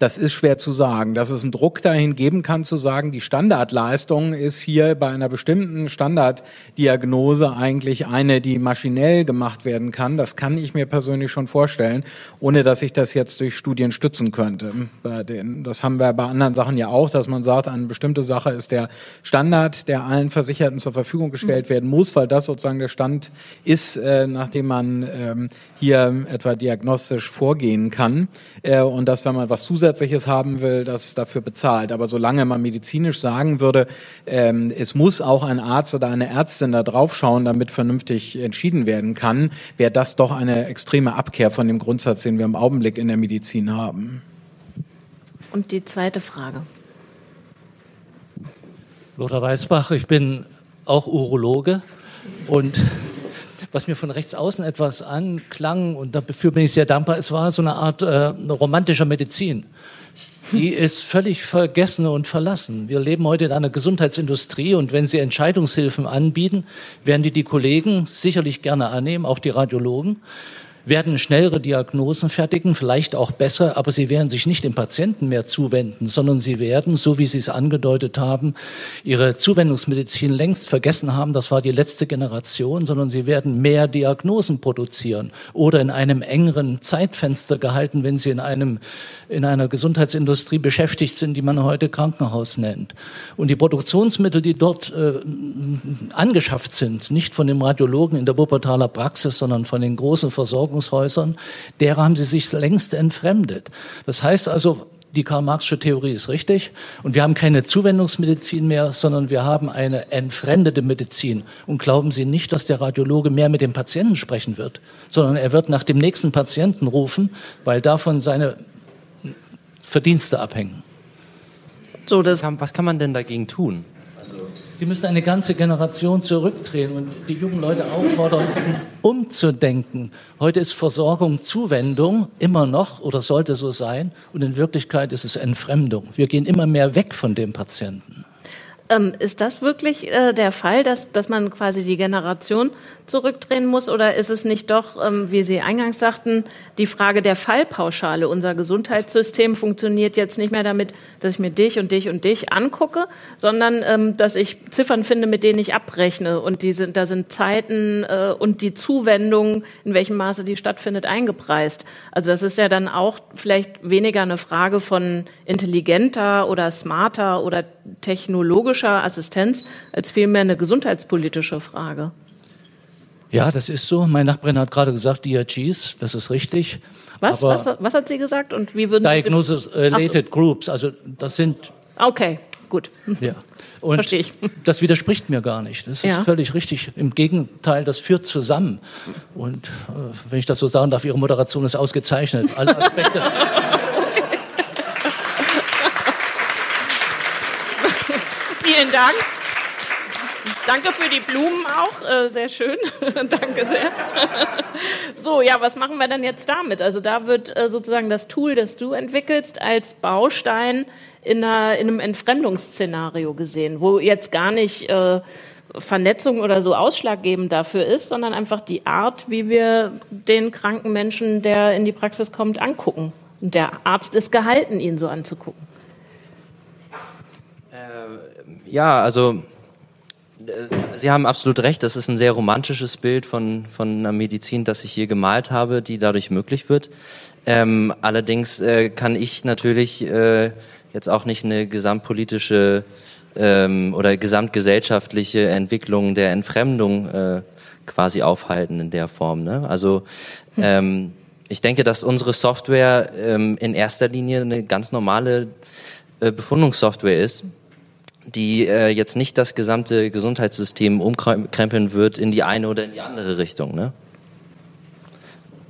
S5: Das ist schwer zu sagen. Dass es einen Druck dahin geben kann, zu sagen, die Standardleistung ist hier bei einer bestimmten Standarddiagnose eigentlich eine, die maschinell gemacht werden kann. Das kann ich mir persönlich schon vorstellen, ohne dass ich das jetzt durch Studien stützen könnte. Das haben wir bei anderen Sachen ja auch, dass man sagt, eine bestimmte Sache ist der Standard, der allen Versicherten zur Verfügung gestellt werden muss, weil das sozusagen der Stand ist, äh, nachdem man ähm, hier etwa diagnostisch vorgehen kann. Äh, und dass, wenn man was zusätzlich Zusätzliches haben will, das dafür bezahlt. Aber solange man medizinisch sagen würde, ähm, es muss auch ein Arzt oder eine Ärztin da drauf schauen, damit vernünftig entschieden werden kann, wäre das doch eine extreme Abkehr von dem Grundsatz, den wir im Augenblick in der Medizin haben.
S2: Und die zweite Frage.
S8: Lothar Weißbach, ich bin auch Urologe und was mir von rechts außen etwas anklang, und dafür bin ich sehr dankbar, es war so eine Art äh, romantischer Medizin. Die ist völlig vergessen und verlassen. Wir leben heute in einer Gesundheitsindustrie und wenn Sie Entscheidungshilfen anbieten, werden die die Kollegen sicherlich gerne annehmen, auch die Radiologen werden schnellere Diagnosen fertigen, vielleicht auch besser, aber sie werden sich nicht dem Patienten mehr zuwenden, sondern sie werden, so wie Sie es angedeutet haben, ihre Zuwendungsmedizin längst vergessen haben, das war die letzte Generation, sondern sie werden mehr Diagnosen produzieren oder in einem engeren Zeitfenster gehalten, wenn sie in einem in einer Gesundheitsindustrie beschäftigt sind, die man heute Krankenhaus nennt. Und die Produktionsmittel, die dort äh, angeschafft sind, nicht von dem Radiologen in der Wuppertaler Praxis, sondern von den großen Versorgungshäusern, derer haben sie sich längst entfremdet. Das heißt also, die Karl-Marxische Theorie ist richtig. Und wir haben keine Zuwendungsmedizin mehr, sondern wir haben eine entfremdete Medizin. Und glauben Sie nicht, dass der Radiologe mehr mit dem Patienten sprechen wird, sondern er wird nach dem nächsten Patienten rufen, weil davon seine Verdienste abhängen.
S4: So, das was kann man denn dagegen tun?
S8: Sie müssen eine ganze Generation zurückdrehen und die jungen Leute auffordern, umzudenken. Heute ist Versorgung Zuwendung, immer noch oder sollte so sein. Und in Wirklichkeit ist es Entfremdung. Wir gehen immer mehr weg von dem Patienten.
S2: Ähm, ist das wirklich äh, der Fall, dass, dass man quasi die Generation zurückdrehen muss? Oder ist es nicht doch, ähm, wie Sie eingangs sagten, die Frage der Fallpauschale? Unser Gesundheitssystem funktioniert jetzt nicht mehr damit, dass ich mir dich und dich und dich angucke, sondern ähm, dass ich Ziffern finde, mit denen ich abrechne. Und die sind, da sind Zeiten äh, und die Zuwendung, in welchem Maße die stattfindet, eingepreist. Also das ist ja dann auch vielleicht weniger eine Frage von intelligenter oder smarter oder technologischer Assistenz, als vielmehr eine gesundheitspolitische Frage.
S8: Ja, das ist so. Mein Nachbarin hat gerade gesagt, DRGs, das ist richtig.
S2: Was? Was, was hat sie gesagt? Und wie würden
S8: Diagnosis-related so. Groups, also das sind.
S2: Okay, gut. <laughs>
S8: Ja. Und
S2: Verstehe ich.
S8: das widerspricht mir gar nicht. Das ist ja. völlig richtig. Im Gegenteil, das führt zusammen. Und äh, wenn ich das so sagen darf, Ihre Moderation ist ausgezeichnet. Alle Aspekte. <laughs>
S2: Vielen Dank. Danke für die Blumen auch, äh, sehr schön. <laughs> Danke sehr. so, ja, was machen wir dann jetzt damit? Also da wird äh, sozusagen das Tool, das du entwickelst, als Baustein in, einer, in einem Entfremdungsszenario gesehen, wo jetzt gar nicht äh, Vernetzung oder so ausschlaggebend dafür ist, sondern einfach die Art, wie wir den kranken Menschen, der in die Praxis kommt, angucken. Und der Arzt ist gehalten, ihn so anzugucken.
S4: Äh, ja, also Sie haben absolut recht, das ist ein sehr romantisches Bild von, von einer Medizin, das ich hier gemalt habe, die dadurch möglich wird. Ähm, allerdings äh, kann ich natürlich äh, jetzt auch nicht eine gesamtpolitische ähm, oder gesamtgesellschaftliche Entwicklung der Entfremdung äh, quasi aufhalten in der Form. Ne? Also hm. ähm, ich denke, dass unsere Software ähm, in erster Linie eine ganz normale äh, Befundungssoftware ist die äh, jetzt nicht das gesamte Gesundheitssystem umkrempeln wird in die eine oder in die andere Richtung. Ne?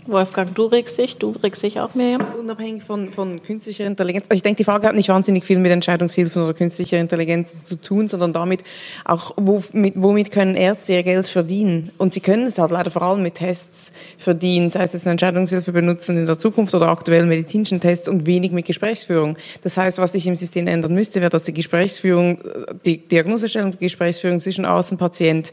S2: Wolfgang, du regst dich, du regst dich auch, Miriam?
S3: Unabhängig von, von künstlicher Intelligenz. Also ich denke, die Frage hat nicht wahnsinnig viel mit Entscheidungshilfen oder künstlicher Intelligenz zu tun, sondern damit auch, womit, womit können Ärzte ihr Geld verdienen? Und sie können es halt leider vor allem mit Tests verdienen, sei es jetzt eine Entscheidungshilfe benutzen in der Zukunft oder aktuell medizinischen Tests und wenig mit Gesprächsführung. Das heißt, was sich im System ändern müsste, wäre, dass die Gesprächsführung, die Diagnosestellung, die Gesprächsführung zwischen Arzt und Patient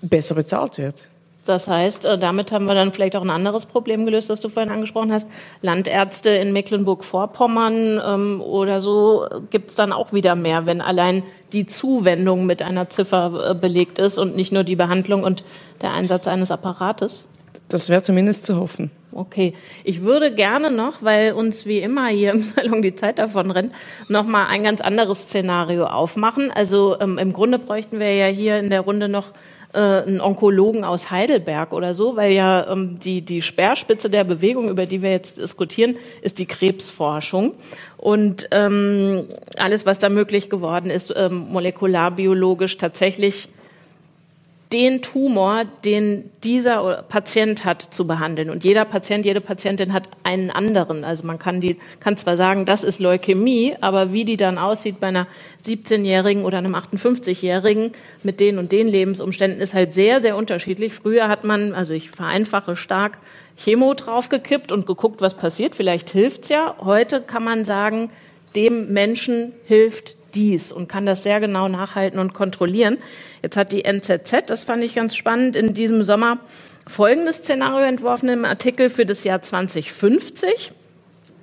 S3: besser bezahlt wird.
S2: Das heißt, äh, damit haben wir dann vielleicht auch ein anderes Problem gelöst, das du vorhin angesprochen hast. Landärzte in Mecklenburg-Vorpommern ähm, oder so gibt es dann auch wieder mehr, wenn allein die Zuwendung mit einer Ziffer äh, belegt ist und nicht nur die Behandlung und der Einsatz eines Apparates.
S3: Das wäre zumindest zu hoffen.
S2: Okay, ich würde gerne noch, weil uns wie immer hier im <laughs> Salon die Zeit davon rennt, noch mal ein ganz anderes Szenario aufmachen. Also ähm, im Grunde bräuchten wir ja hier in der Runde noch äh, einen Onkologen aus Heidelberg oder so, weil ja ähm, die, die Speerspitze der Bewegung, über die wir jetzt diskutieren, ist die Krebsforschung. Und ähm, alles, was da möglich geworden ist, ähm, molekularbiologisch tatsächlich den Tumor, den dieser Patient hat, zu behandeln. Und jeder Patient, jede Patientin hat einen anderen. Also man kann die, kann zwar sagen, das ist Leukämie, aber wie die dann aussieht bei einer 17-Jährigen oder einem 58-Jährigen mit den und den Lebensumständen ist halt sehr, sehr unterschiedlich. Früher hat man, also ich vereinfache stark, Chemo draufgekippt und geguckt, was passiert. Vielleicht hilft's ja. Heute kann man sagen, dem Menschen hilft dies und kann das sehr genau nachhalten und kontrollieren. Jetzt hat die NZZ, das fand ich ganz spannend, in diesem Sommer folgendes Szenario entworfen im Artikel für das Jahr 2050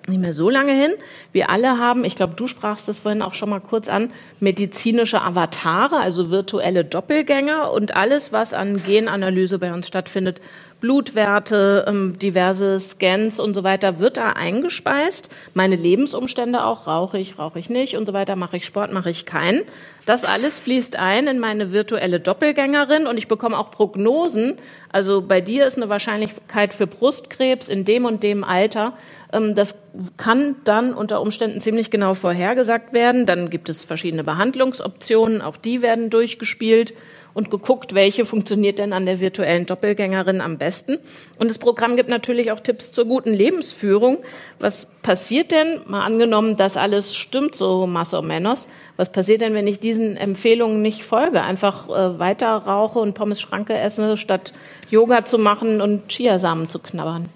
S2: nicht mehr so lange hin. Wir alle haben, ich glaube, du sprachst das vorhin auch schon mal kurz an, medizinische Avatare, also virtuelle Doppelgänger und alles, was an Genanalyse bei uns stattfindet, Blutwerte, ähm, diverse Scans und so weiter wird da eingespeist. Meine Lebensumstände auch, rauche ich, rauche ich nicht und so weiter, mache ich Sport, mache ich keinen. Das alles fließt ein in meine virtuelle Doppelgängerin und ich bekomme auch Prognosen. Also bei dir ist eine Wahrscheinlichkeit für Brustkrebs in dem und dem Alter. Ähm, das kann dann unter Umständen ziemlich genau vorhergesagt werden. Dann gibt es verschiedene Behandlungsoptionen, auch die werden durchgespielt und geguckt, welche funktioniert denn an der virtuellen Doppelgängerin am besten. Und das Programm gibt natürlich auch Tipps zur guten Lebensführung. Was passiert denn, mal angenommen, dass alles stimmt, so más o menos, was passiert denn, wenn ich diesen Empfehlungen nicht folge? Einfach äh, weiter rauche und Pommes Schranke esse, statt Yoga zu machen und Chiasamen zu knabbern?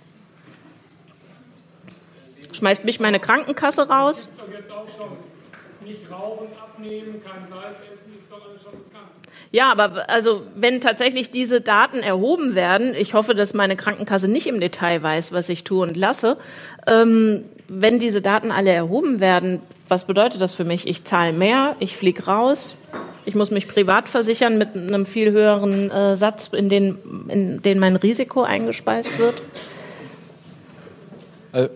S2: Schmeißt mich meine Krankenkasse raus? Jetzt auch schon nicht rauchen, abnehmen, kein Salz essen, ist doch alles schon bekannt. Ja, aber also wenn tatsächlich diese Daten erhoben werden, ich hoffe, dass meine Krankenkasse nicht im Detail weiß, was ich tue und lasse. Ähm, wenn diese Daten alle erhoben werden, was bedeutet das für mich? Ich zahle mehr, ich fliege raus, ich muss mich privat versichern mit einem viel höheren äh, Satz, in den, in den mein Risiko eingespeist wird.
S5: Also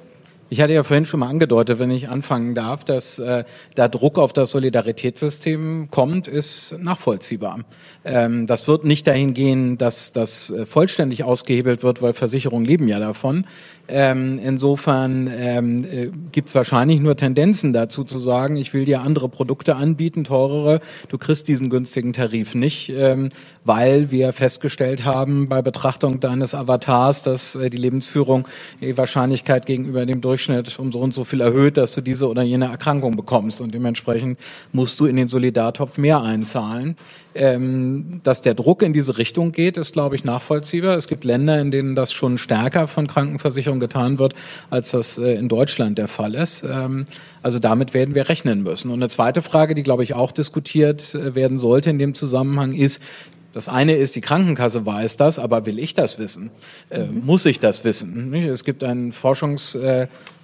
S5: ich hatte ja vorhin schon mal angedeutet, wenn ich anfangen darf, dass äh, da Druck auf das Solidaritätssystem kommt, ist nachvollziehbar. Ähm, das wird nicht dahin gehen, dass das äh, vollständig ausgehebelt wird, weil Versicherungen leben ja davon. Ähm, insofern ähm, äh, gibt es wahrscheinlich nur Tendenzen dazu zu sagen, ich will dir andere Produkte anbieten, teurere, du kriegst diesen günstigen Tarif nicht, ähm, weil wir festgestellt haben bei Betrachtung deines Avatars, dass äh, die Lebensführung die Wahrscheinlichkeit gegenüber dem Durchschnitt um so und so viel erhöht, dass du diese oder jene Erkrankung bekommst und dementsprechend musst du in den Solidartopf mehr einzahlen. Ähm, dass der Druck in diese Richtung geht, ist, glaube ich, nachvollziehbar. Es gibt Länder, in denen das schon stärker von Krankenversicherungen getan wird, als das äh, in Deutschland der Fall ist. Ähm, also damit werden wir rechnen müssen. Und eine zweite Frage, die, glaube ich, auch diskutiert äh, werden sollte in dem Zusammenhang ist, das eine ist, die Krankenkasse weiß das, aber will ich das wissen? Äh, mhm. Muss ich das wissen? Es gibt ein Forschungs,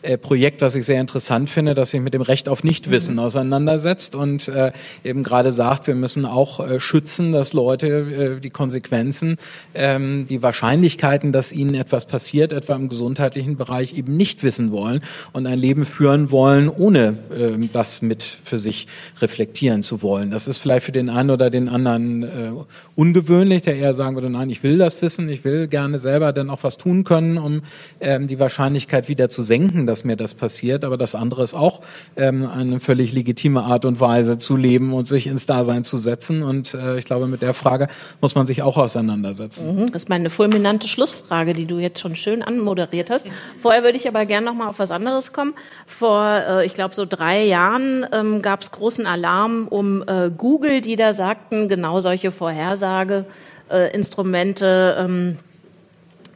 S5: äh, Projekt, was ich sehr interessant finde, das sich mit dem Recht auf Nichtwissen mhm. auseinandersetzt und äh, eben gerade sagt, wir müssen auch äh, schützen, dass Leute die Konsequenzen, ähm, die Wahrscheinlichkeiten, dass ihnen etwas passiert, etwa im gesundheitlichen Bereich, eben nicht wissen wollen und ein Leben führen wollen, ohne äh, das mit für sich reflektieren zu wollen. Das ist vielleicht für den einen oder den anderen ungewöhnlich, der eher sagen würde, nein, ich will das wissen, ich will gerne selber dann auch was tun können, um ähm, die Wahrscheinlichkeit wieder zu senken, dass mir das passiert, aber das andere ist auch ähm, eine völlig legitime Art und Weise zu leben und sich ins Dasein zu setzen. Und äh, ich glaube, mit der Frage muss man sich auch auseinandersetzen.
S2: Mhm, das ist meine fulminante Schlussfrage, die du jetzt schon schön anmoderiert hast. Vorher würde ich aber gerne noch mal auf was anderes kommen. Vor, äh, ich glaube, so drei Jahren ähm, gab es großen Alarm um äh, Google, die da sagten, genau solche Vorhersageinstrumente. Ähm,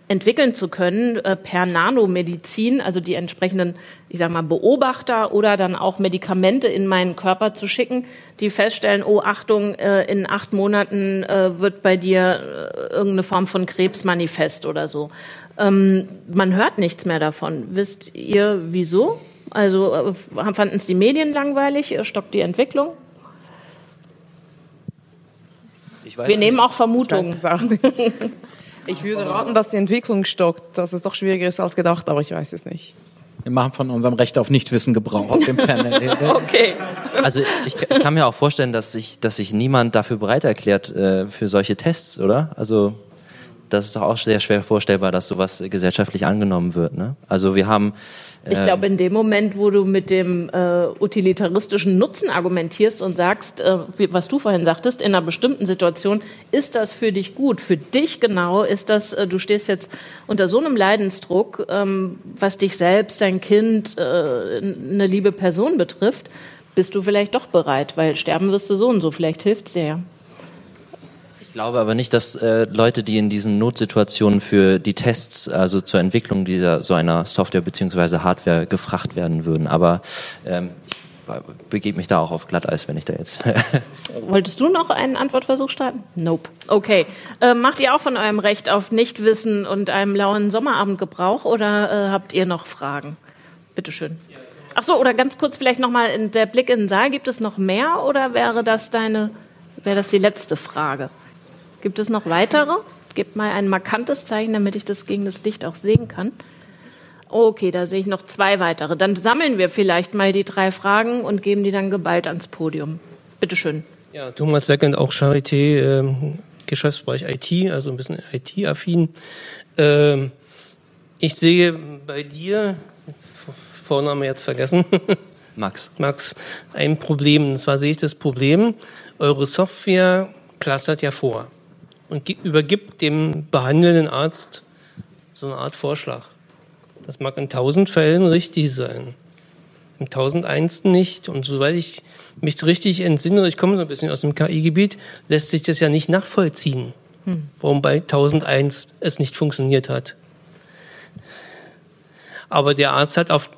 S2: entwickeln zu können äh, per Nanomedizin, also die entsprechenden, ich sage mal, Beobachter oder dann auch Medikamente in meinen Körper zu schicken, die feststellen, oh Achtung, äh, in acht Monaten äh, wird bei dir äh, irgendeine Form von Krebs manifest oder so. Ähm, man hört nichts mehr davon. Wisst ihr wieso? Also äh, fanden es die Medien langweilig? Stockt die Entwicklung? Wir nehmen auch Vermutungen.
S3: Ich würde raten, dass die Entwicklung stockt, dass es doch schwieriger ist als gedacht, aber ich weiß es nicht.
S5: Wir machen von unserem Recht auf Nichtwissen Gebrauch auf dem Panel. <laughs>
S2: okay.
S4: Also ich, ich, kann mir auch vorstellen, dass sich, dass sich niemand dafür bereit erklärt äh, für solche Tests, oder? Also das ist doch auch sehr schwer vorstellbar, dass sowas gesellschaftlich angenommen wird. Ne? Also wir haben
S2: ich glaube, in dem Moment, wo du mit dem äh, utilitaristischen Nutzen argumentierst und sagst, äh, was du vorhin sagtest, in einer bestimmten Situation, ist das für dich gut? Für dich genau ist das, äh, du stehst jetzt unter so einem Leidensdruck, ähm, was dich selbst, dein Kind, äh, eine liebe Person betrifft, bist du vielleicht doch bereit, weil sterben wirst du so und so, vielleicht hilft's dir ja.
S4: Ich glaube aber nicht, dass äh, Leute, die in diesen Notsituationen für die Tests, also zur Entwicklung dieser so einer Software beziehungsweise Hardware gefragt werden würden. Aber ähm, ich begebe mich da auch auf Glatteis, wenn ich da jetzt. <laughs>
S2: Wolltest du noch einen Antwortversuch starten? Nope. Okay. Äh, macht ihr auch von eurem Recht auf Nichtwissen und einem lauen Sommerabend Gebrauch oder äh, habt ihr noch Fragen? Bitteschön. Ach so, oder ganz kurz vielleicht nochmal der Blick in den Saal. Gibt es noch mehr oder wäre das deine, wäre das die letzte Frage? Gibt es noch weitere? Gebt mal ein markantes Zeichen, damit ich das gegen das Licht auch sehen kann. Okay, da sehe ich noch zwei weitere. Dann sammeln wir vielleicht mal die drei Fragen und geben die dann geballt ans Podium. Bitte schön.
S9: Ja, Thomas Weckend, auch Charité, äh, Geschäftsbereich IT, also ein bisschen IT-affin. Ähm, ich sehe bei dir Vorname jetzt vergessen. <laughs>
S4: Max.
S9: Max, ein Problem. Und zwar sehe ich das Problem, eure Software clustert ja vor und gi- übergibt dem behandelnden Arzt so eine Art Vorschlag. Das mag in tausend Fällen richtig sein. Im tausendeinsten nicht. Und soweit ich mich richtig entsinne, ich komme so ein bisschen aus dem KI-Gebiet, lässt sich das ja nicht nachvollziehen, warum bei 1001 es nicht funktioniert hat. Aber der Arzt hat auf,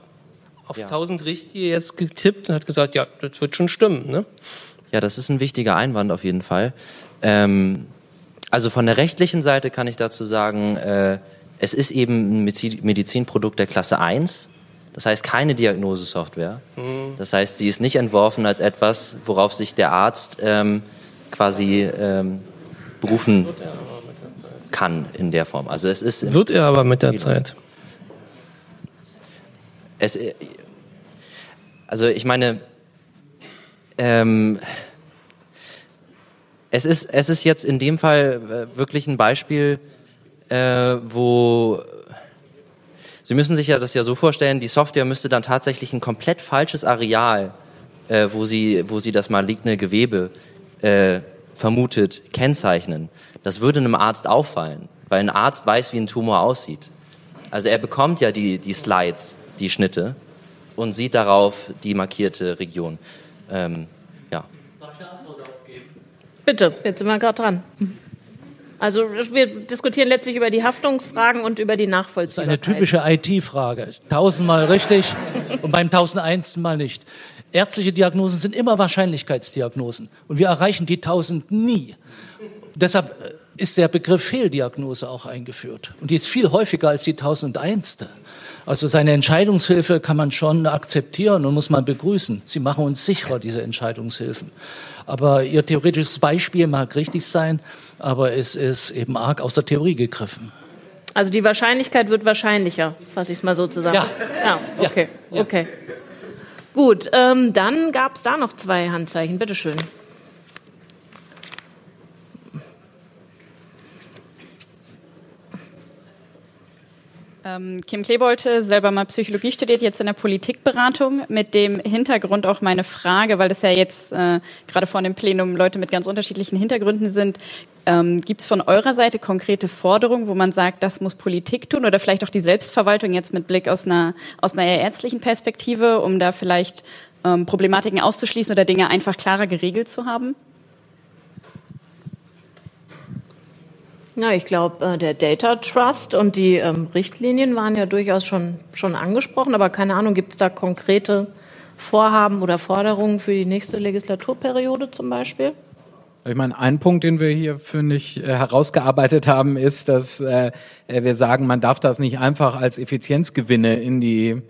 S9: auf
S4: Ja.
S9: 1000 Richtige jetzt getippt und hat gesagt, ja, das wird schon stimmen. Ne?
S4: Ja, das ist ein wichtiger Einwand auf jeden Fall. Ähm, also von der rechtlichen Seite kann ich dazu sagen, äh, es ist eben ein Medizi- Medizinprodukt der Klasse 1. Das heißt keine Diagnosesoftware. Das heißt, sie ist nicht entworfen als etwas, worauf sich der Arzt ähm, quasi ähm, berufen kann in der Form. Also es ist
S9: Wird er aber mit der Zeit.
S4: es, äh, also ich meine, ähm, es ist, es ist jetzt in dem Fall äh, wirklich ein Beispiel, äh, wo Sie müssen sich ja das ja so vorstellen, die Software müsste dann tatsächlich ein komplett falsches Areal, äh, wo, sie, wo sie das maligne Gewebe äh, vermutet, kennzeichnen. Das würde einem Arzt auffallen, weil ein Arzt weiß, wie ein Tumor aussieht. Also er bekommt ja die, die Slides, die Schnitte und sieht darauf die markierte Region. Ähm.
S2: Bitte, jetzt sind wir gerade dran. Also wir diskutieren letztlich über die Haftungsfragen und über die Nachvollziehbarkeit.
S8: eine typische IT-Frage. Tausendmal richtig und beim tausendeinsten Mal nicht. Ärztliche Diagnosen sind immer Wahrscheinlichkeitsdiagnosen und wir erreichen die tausend nie. Deshalb äh, ist der Begriff Fehldiagnose auch eingeführt und die ist viel häufiger als die tausendeinste. Also seine Entscheidungshilfe kann man schon akzeptieren und muss man begrüßen. Sie machen uns sicherer, diese Entscheidungshilfen. Aber Ihr theoretisches Beispiel mag richtig sein, aber es ist eben arg aus der Theorie gegriffen.
S2: Also die Wahrscheinlichkeit wird wahrscheinlicher, fasse ich es mal so zusammen.
S8: Ja.
S2: ja okay, okay. Gut, ähm, dann gab es da noch zwei Handzeichen. Bitte schön.
S10: Kim Klebolte, selber mal Psychologie studiert, jetzt in der Politikberatung. Mit dem Hintergrund auch meine Frage, weil das ja jetzt äh, gerade vor dem Plenum Leute mit ganz unterschiedlichen Hintergründen sind. Ähm, Gibt es von eurer Seite konkrete Forderungen, wo man sagt, das muss Politik tun oder vielleicht auch die Selbstverwaltung jetzt mit Blick aus einer, aus einer eher ärztlichen Perspektive, um da vielleicht ähm, Problematiken auszuschließen oder Dinge einfach klarer geregelt zu haben?
S2: Ja, ich glaube, äh, der Data Trust und die ähm, Richtlinien waren ja durchaus schon, schon angesprochen, aber keine Ahnung, gibt es da konkrete Vorhaben oder Forderungen für die nächste Legislaturperiode zum Beispiel?
S5: Ich meine, ein Punkt, den wir hier, finde ich, äh, herausgearbeitet haben, ist, dass äh, wir sagen, man darf das nicht einfach als Effizienzgewinne in die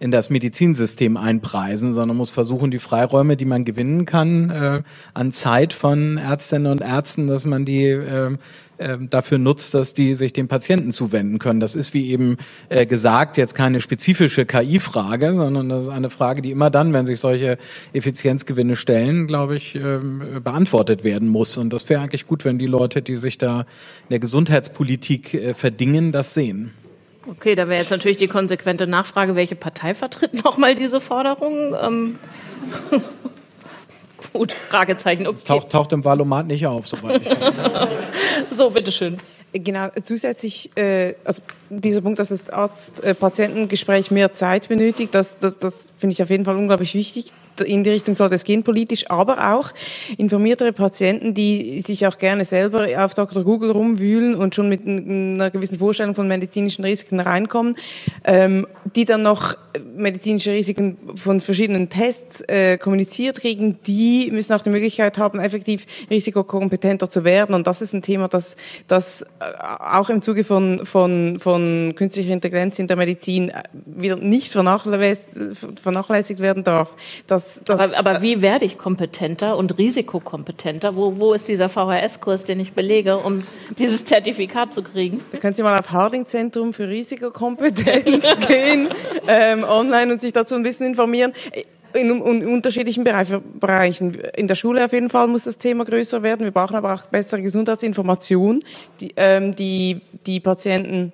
S5: in das Medizinsystem einpreisen, sondern muss versuchen, die Freiräume, die man gewinnen kann, äh, an Zeit von Ärztinnen und Ärzten, dass man die äh, äh, dafür nutzt, dass die sich dem Patienten zuwenden können. Das ist, wie eben äh, gesagt, jetzt keine spezifische KI-Frage, sondern das ist eine Frage, die immer dann, wenn sich solche Effizienzgewinne stellen, glaube ich, ähm, beantwortet werden muss. Und das wäre eigentlich gut, wenn die Leute, die sich da in der Gesundheitspolitik äh, verdingen, das sehen.
S2: Okay, da wäre jetzt natürlich die konsequente Nachfrage, welche Partei vertritt <laughs> nochmal diese Forderungen? Ähm <laughs> Gut, Fragezeichen. Okay.
S5: Das taucht, taucht im Valomat nicht auf, soweit ich weiß. <laughs>
S2: So, bitteschön.
S3: Genau, zusätzlich, äh, also dieser Punkt, dass das Arzt-Patientengespräch mehr Zeit benötigt, das, das, das finde ich auf jeden Fall unglaublich wichtig. In die Richtung sollte es gehen, politisch, aber auch informiertere Patienten, die sich auch gerne selber auf Dr. Google rumwühlen und schon mit einer gewissen Vorstellung von medizinischen Risiken reinkommen, ähm, die dann noch medizinische Risiken von verschiedenen Tests äh, kommuniziert kriegen, die müssen auch die Möglichkeit haben, effektiv risikokompetenter zu werden. Und das ist ein Thema, das, das äh, auch im Zuge von, von, von künstlicher Intelligenz in der Medizin äh, wieder nicht vernachlässigt, werden darf. Das, das,
S2: Aber, aber wie werde ich kompetenter und risikokompetenter? Wo, wo ist dieser VHS-Kurs, den ich belege, um dieses Zertifikat zu kriegen?
S3: Da können Sie mal auf Harding Zentrum für Risikokompetenz <laughs> gehen, ähm, online und sich dazu ein bisschen informieren. In, unterschiedlichen Bereich, Bereichen. In der Schule auf jeden Fall muss das Thema größer werden. Wir brauchen aber auch bessere Gesundheitsinformation, die, ähm, die, die Patienten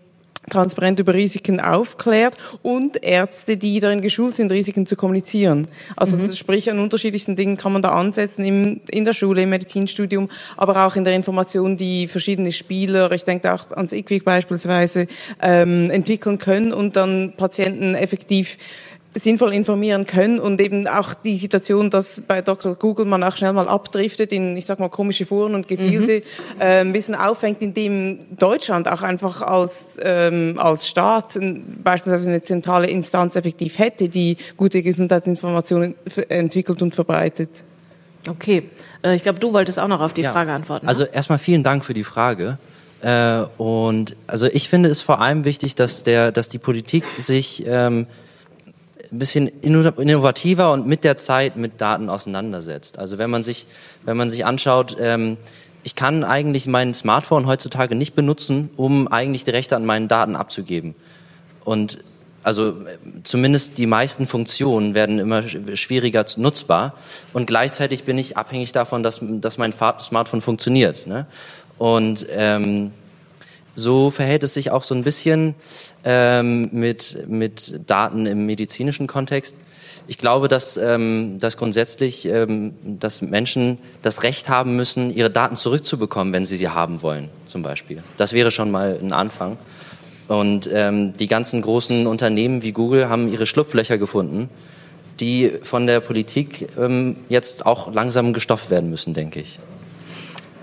S3: transparent über Risiken aufklärt und Ärzte, die darin geschult sind, Risiken zu kommunizieren. Also mhm. sprich, an unterschiedlichsten Dingen kann man da ansetzen, im, in der Schule, im Medizinstudium, aber auch in der Information, die verschiedene Spieler, ich denke auch ans IQWIC beispielsweise, ähm, entwickeln können und dann Patienten effektiv sinnvoll informieren können und eben auch die Situation, dass bei Dr. Google man auch schnell mal abdriftet in, ich sag mal, komische Foren und Gefilde, mhm. äh, ein bisschen auffängt, indem Deutschland auch einfach als, ähm, als Staat beispielsweise eine zentrale Instanz effektiv hätte, die gute Gesundheitsinformationen entwickelt und verbreitet.
S2: Okay, äh, ich glaube, du wolltest auch noch auf die ja. Frage antworten.
S4: Ne? Also erstmal vielen Dank für die Frage. Äh, und also ich finde es vor allem wichtig, dass der, dass die Politik sich ähm, ein bisschen innovativer und mit der Zeit mit Daten auseinandersetzt. Also wenn man sich, wenn man sich anschaut, ähm, ich kann eigentlich mein Smartphone heutzutage nicht benutzen, um eigentlich die Rechte an meinen Daten abzugeben. Und also zumindest die meisten Funktionen werden immer schwieriger nutzbar und gleichzeitig bin ich abhängig davon, dass, dass mein Smartphone funktioniert. Ne? Und ähm, so verhält es sich auch so ein bisschen ähm, mit, mit Daten im medizinischen Kontext. Ich glaube, dass, ähm, dass grundsätzlich ähm, dass Menschen das Recht haben müssen, ihre Daten zurückzubekommen, wenn sie sie haben wollen, zum Beispiel. Das wäre schon mal ein Anfang. Und ähm, die ganzen großen Unternehmen wie Google haben ihre Schlupflöcher gefunden, die von der Politik ähm, jetzt auch langsam gestopft werden müssen, denke ich.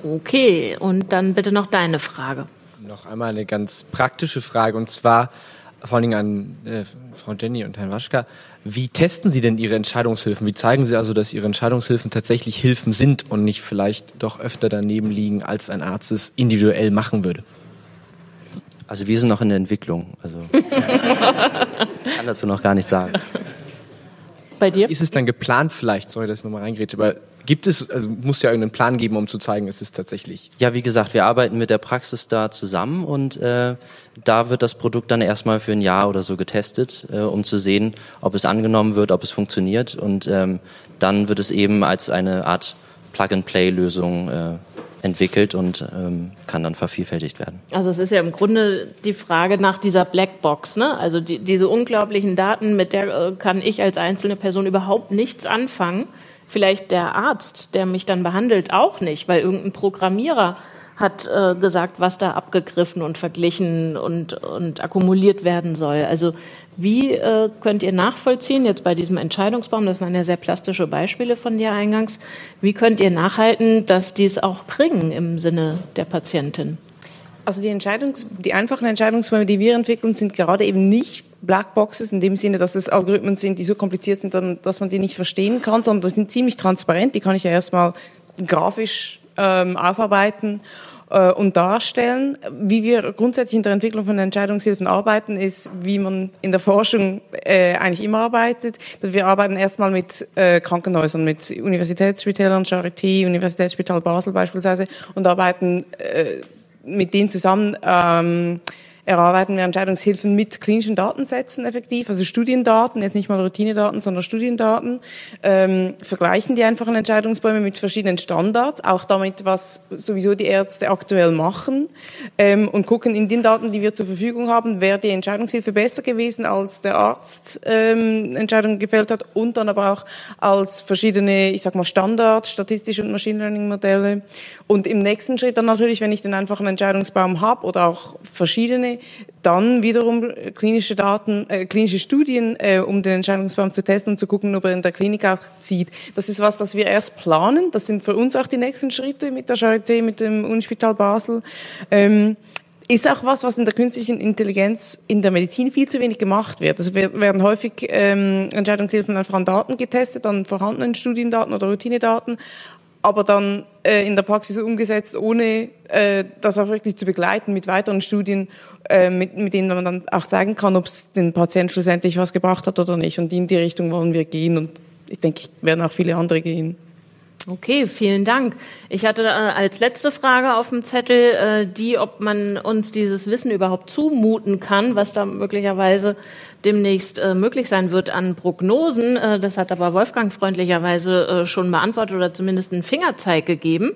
S2: Okay, und dann bitte noch deine Frage
S11: noch einmal eine ganz praktische Frage und zwar vor allen Dingen an äh, Frau Jenny und Herrn Waschka. Wie testen Sie denn Ihre Entscheidungshilfen? Wie zeigen Sie also, dass Ihre Entscheidungshilfen tatsächlich Hilfen sind und nicht vielleicht doch öfter daneben liegen, als ein Arzt es individuell machen würde?
S4: Also wir sind noch in der Entwicklung. Also <laughs> ich kann dazu noch gar nicht sagen.
S2: Bei dir?
S11: Ist es dann geplant vielleicht, sorry, dass ich nochmal reingrätsche, aber Gibt es, also muss ja irgendeinen Plan geben, um zu zeigen, es ist tatsächlich.
S4: Ja, wie gesagt, wir arbeiten mit der Praxis da zusammen und äh, da wird das Produkt dann erstmal für ein Jahr oder so getestet, äh, um zu sehen, ob es angenommen wird, ob es funktioniert und ähm, dann wird es eben als eine Art Plug-and-Play-Lösung äh, entwickelt und ähm, kann dann vervielfältigt werden.
S2: Also es ist ja im Grunde die Frage nach dieser Blackbox, ne? Also die, diese unglaublichen Daten, mit der äh, kann ich als einzelne Person überhaupt nichts anfangen vielleicht der Arzt, der mich dann behandelt, auch nicht, weil irgendein Programmierer hat äh, gesagt, was da abgegriffen und verglichen und, und akkumuliert werden soll. Also wie äh, könnt ihr nachvollziehen, jetzt bei diesem Entscheidungsbaum, das waren ja sehr plastische Beispiele von dir eingangs, wie könnt ihr nachhalten, dass die es auch bringen im Sinne der Patientin?
S3: Also die, Entscheidungs-, die einfachen Entscheidungsbäume, die wir entwickeln, sind gerade eben nicht Blackboxes in dem Sinne, dass es Algorithmen sind, die so kompliziert sind, dass man die nicht verstehen kann, sondern die sind ziemlich transparent. Die kann ich ja erstmal grafisch ähm, aufarbeiten äh, und darstellen. Wie wir grundsätzlich in der Entwicklung von Entscheidungshilfen arbeiten, ist, wie man in der Forschung äh, eigentlich immer arbeitet. Wir arbeiten erstmal mit äh, Krankenhäusern, mit Universitätsspitälern, Charité, Universitätsspital Basel beispielsweise und arbeiten äh, mit denen zusammen. Ähm, erarbeiten wir Entscheidungshilfen mit klinischen Datensätzen effektiv, also Studiendaten, jetzt nicht mal Routinedaten, sondern Studiendaten, ähm, vergleichen die einfachen Entscheidungsbäume mit verschiedenen Standards, auch damit, was sowieso die Ärzte aktuell machen ähm, und gucken in den Daten, die wir zur Verfügung haben, wäre die Entscheidungshilfe besser gewesen, als der Arzt ähm, Entscheidungen gefällt hat und dann aber auch als verschiedene, ich sag mal, Standards, statistische und Machine Learning Modelle. Und im nächsten Schritt dann natürlich, wenn ich den einfachen Entscheidungsbaum habe oder auch verschiedene, dann wiederum klinische Daten, äh, klinische Studien, äh, um den Entscheidungsbaum zu testen und zu gucken, ob er in der Klinik auch zieht. Das ist was, das wir erst planen. Das sind für uns auch die nächsten Schritte mit der Charité, mit dem Unispital Basel. Ähm, ist auch was, was in der künstlichen Intelligenz in der Medizin viel zu wenig gemacht wird. Also werden häufig ähm, Entscheidungshilfen einfach an Daten getestet, an vorhandenen Studiendaten oder Routinedaten, aber dann äh, in der Praxis umgesetzt, ohne äh, das auch wirklich zu begleiten mit weiteren Studien, äh, mit, mit denen man dann auch zeigen kann, ob es den Patienten schlussendlich was gebracht hat oder nicht. Und in die Richtung wollen wir gehen und ich denke, werden auch viele andere gehen.
S2: Okay, vielen Dank. Ich hatte äh, als letzte Frage auf dem Zettel äh, die, ob man uns dieses Wissen überhaupt zumuten kann, was da möglicherweise demnächst äh, möglich sein wird an Prognosen. Das hat aber Wolfgang freundlicherweise schon beantwortet oder zumindest einen Fingerzeig gegeben.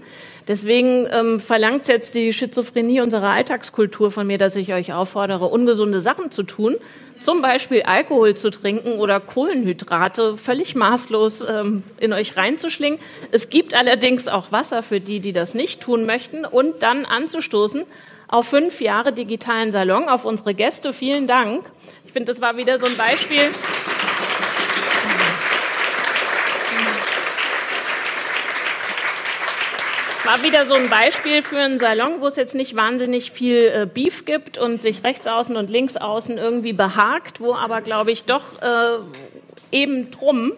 S2: Deswegen ähm, verlangt jetzt die Schizophrenie unserer Alltagskultur von mir, dass ich euch auffordere, ungesunde Sachen zu tun, zum Beispiel Alkohol zu trinken oder Kohlenhydrate völlig maßlos ähm, in euch reinzuschlingen. Es gibt allerdings auch Wasser für die, die das nicht tun möchten und dann anzustoßen auf fünf Jahre digitalen Salon, auf unsere Gäste. Vielen Dank. Ich finde, das war wieder so ein Beispiel. War wieder so ein Beispiel für einen Salon, wo es jetzt nicht wahnsinnig viel äh, Beef gibt und sich rechts außen und links außen irgendwie behagt, wo aber, glaube ich, doch äh, eben drum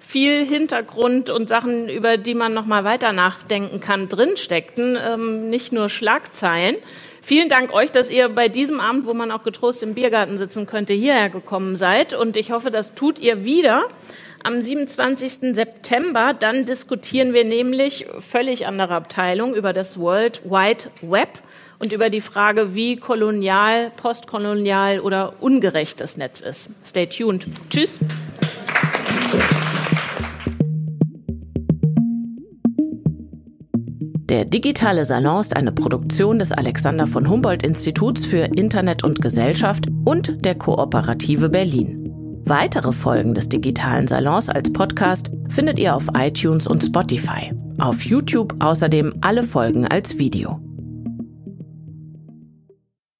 S2: viel Hintergrund und Sachen, über die man noch mal weiter nachdenken kann, drinsteckten, ähm, nicht nur Schlagzeilen. Vielen Dank euch, dass ihr bei diesem Abend, wo man auch getrost im Biergarten sitzen könnte, hierher gekommen seid. Und ich hoffe, das tut ihr wieder am 27. September. Dann diskutieren wir nämlich völlig andere Abteilung über das World Wide Web und über die Frage, wie kolonial, postkolonial oder ungerecht das Netz ist. Stay tuned. Tschüss.
S1: Der digitale Salon ist eine Produktion des Alexander von Humboldt Instituts für Internet und Gesellschaft und der Kooperative Berlin. Weitere Folgen des digitalen Salons als Podcast findet ihr auf iTunes und Spotify. Auf YouTube außerdem alle Folgen als Video.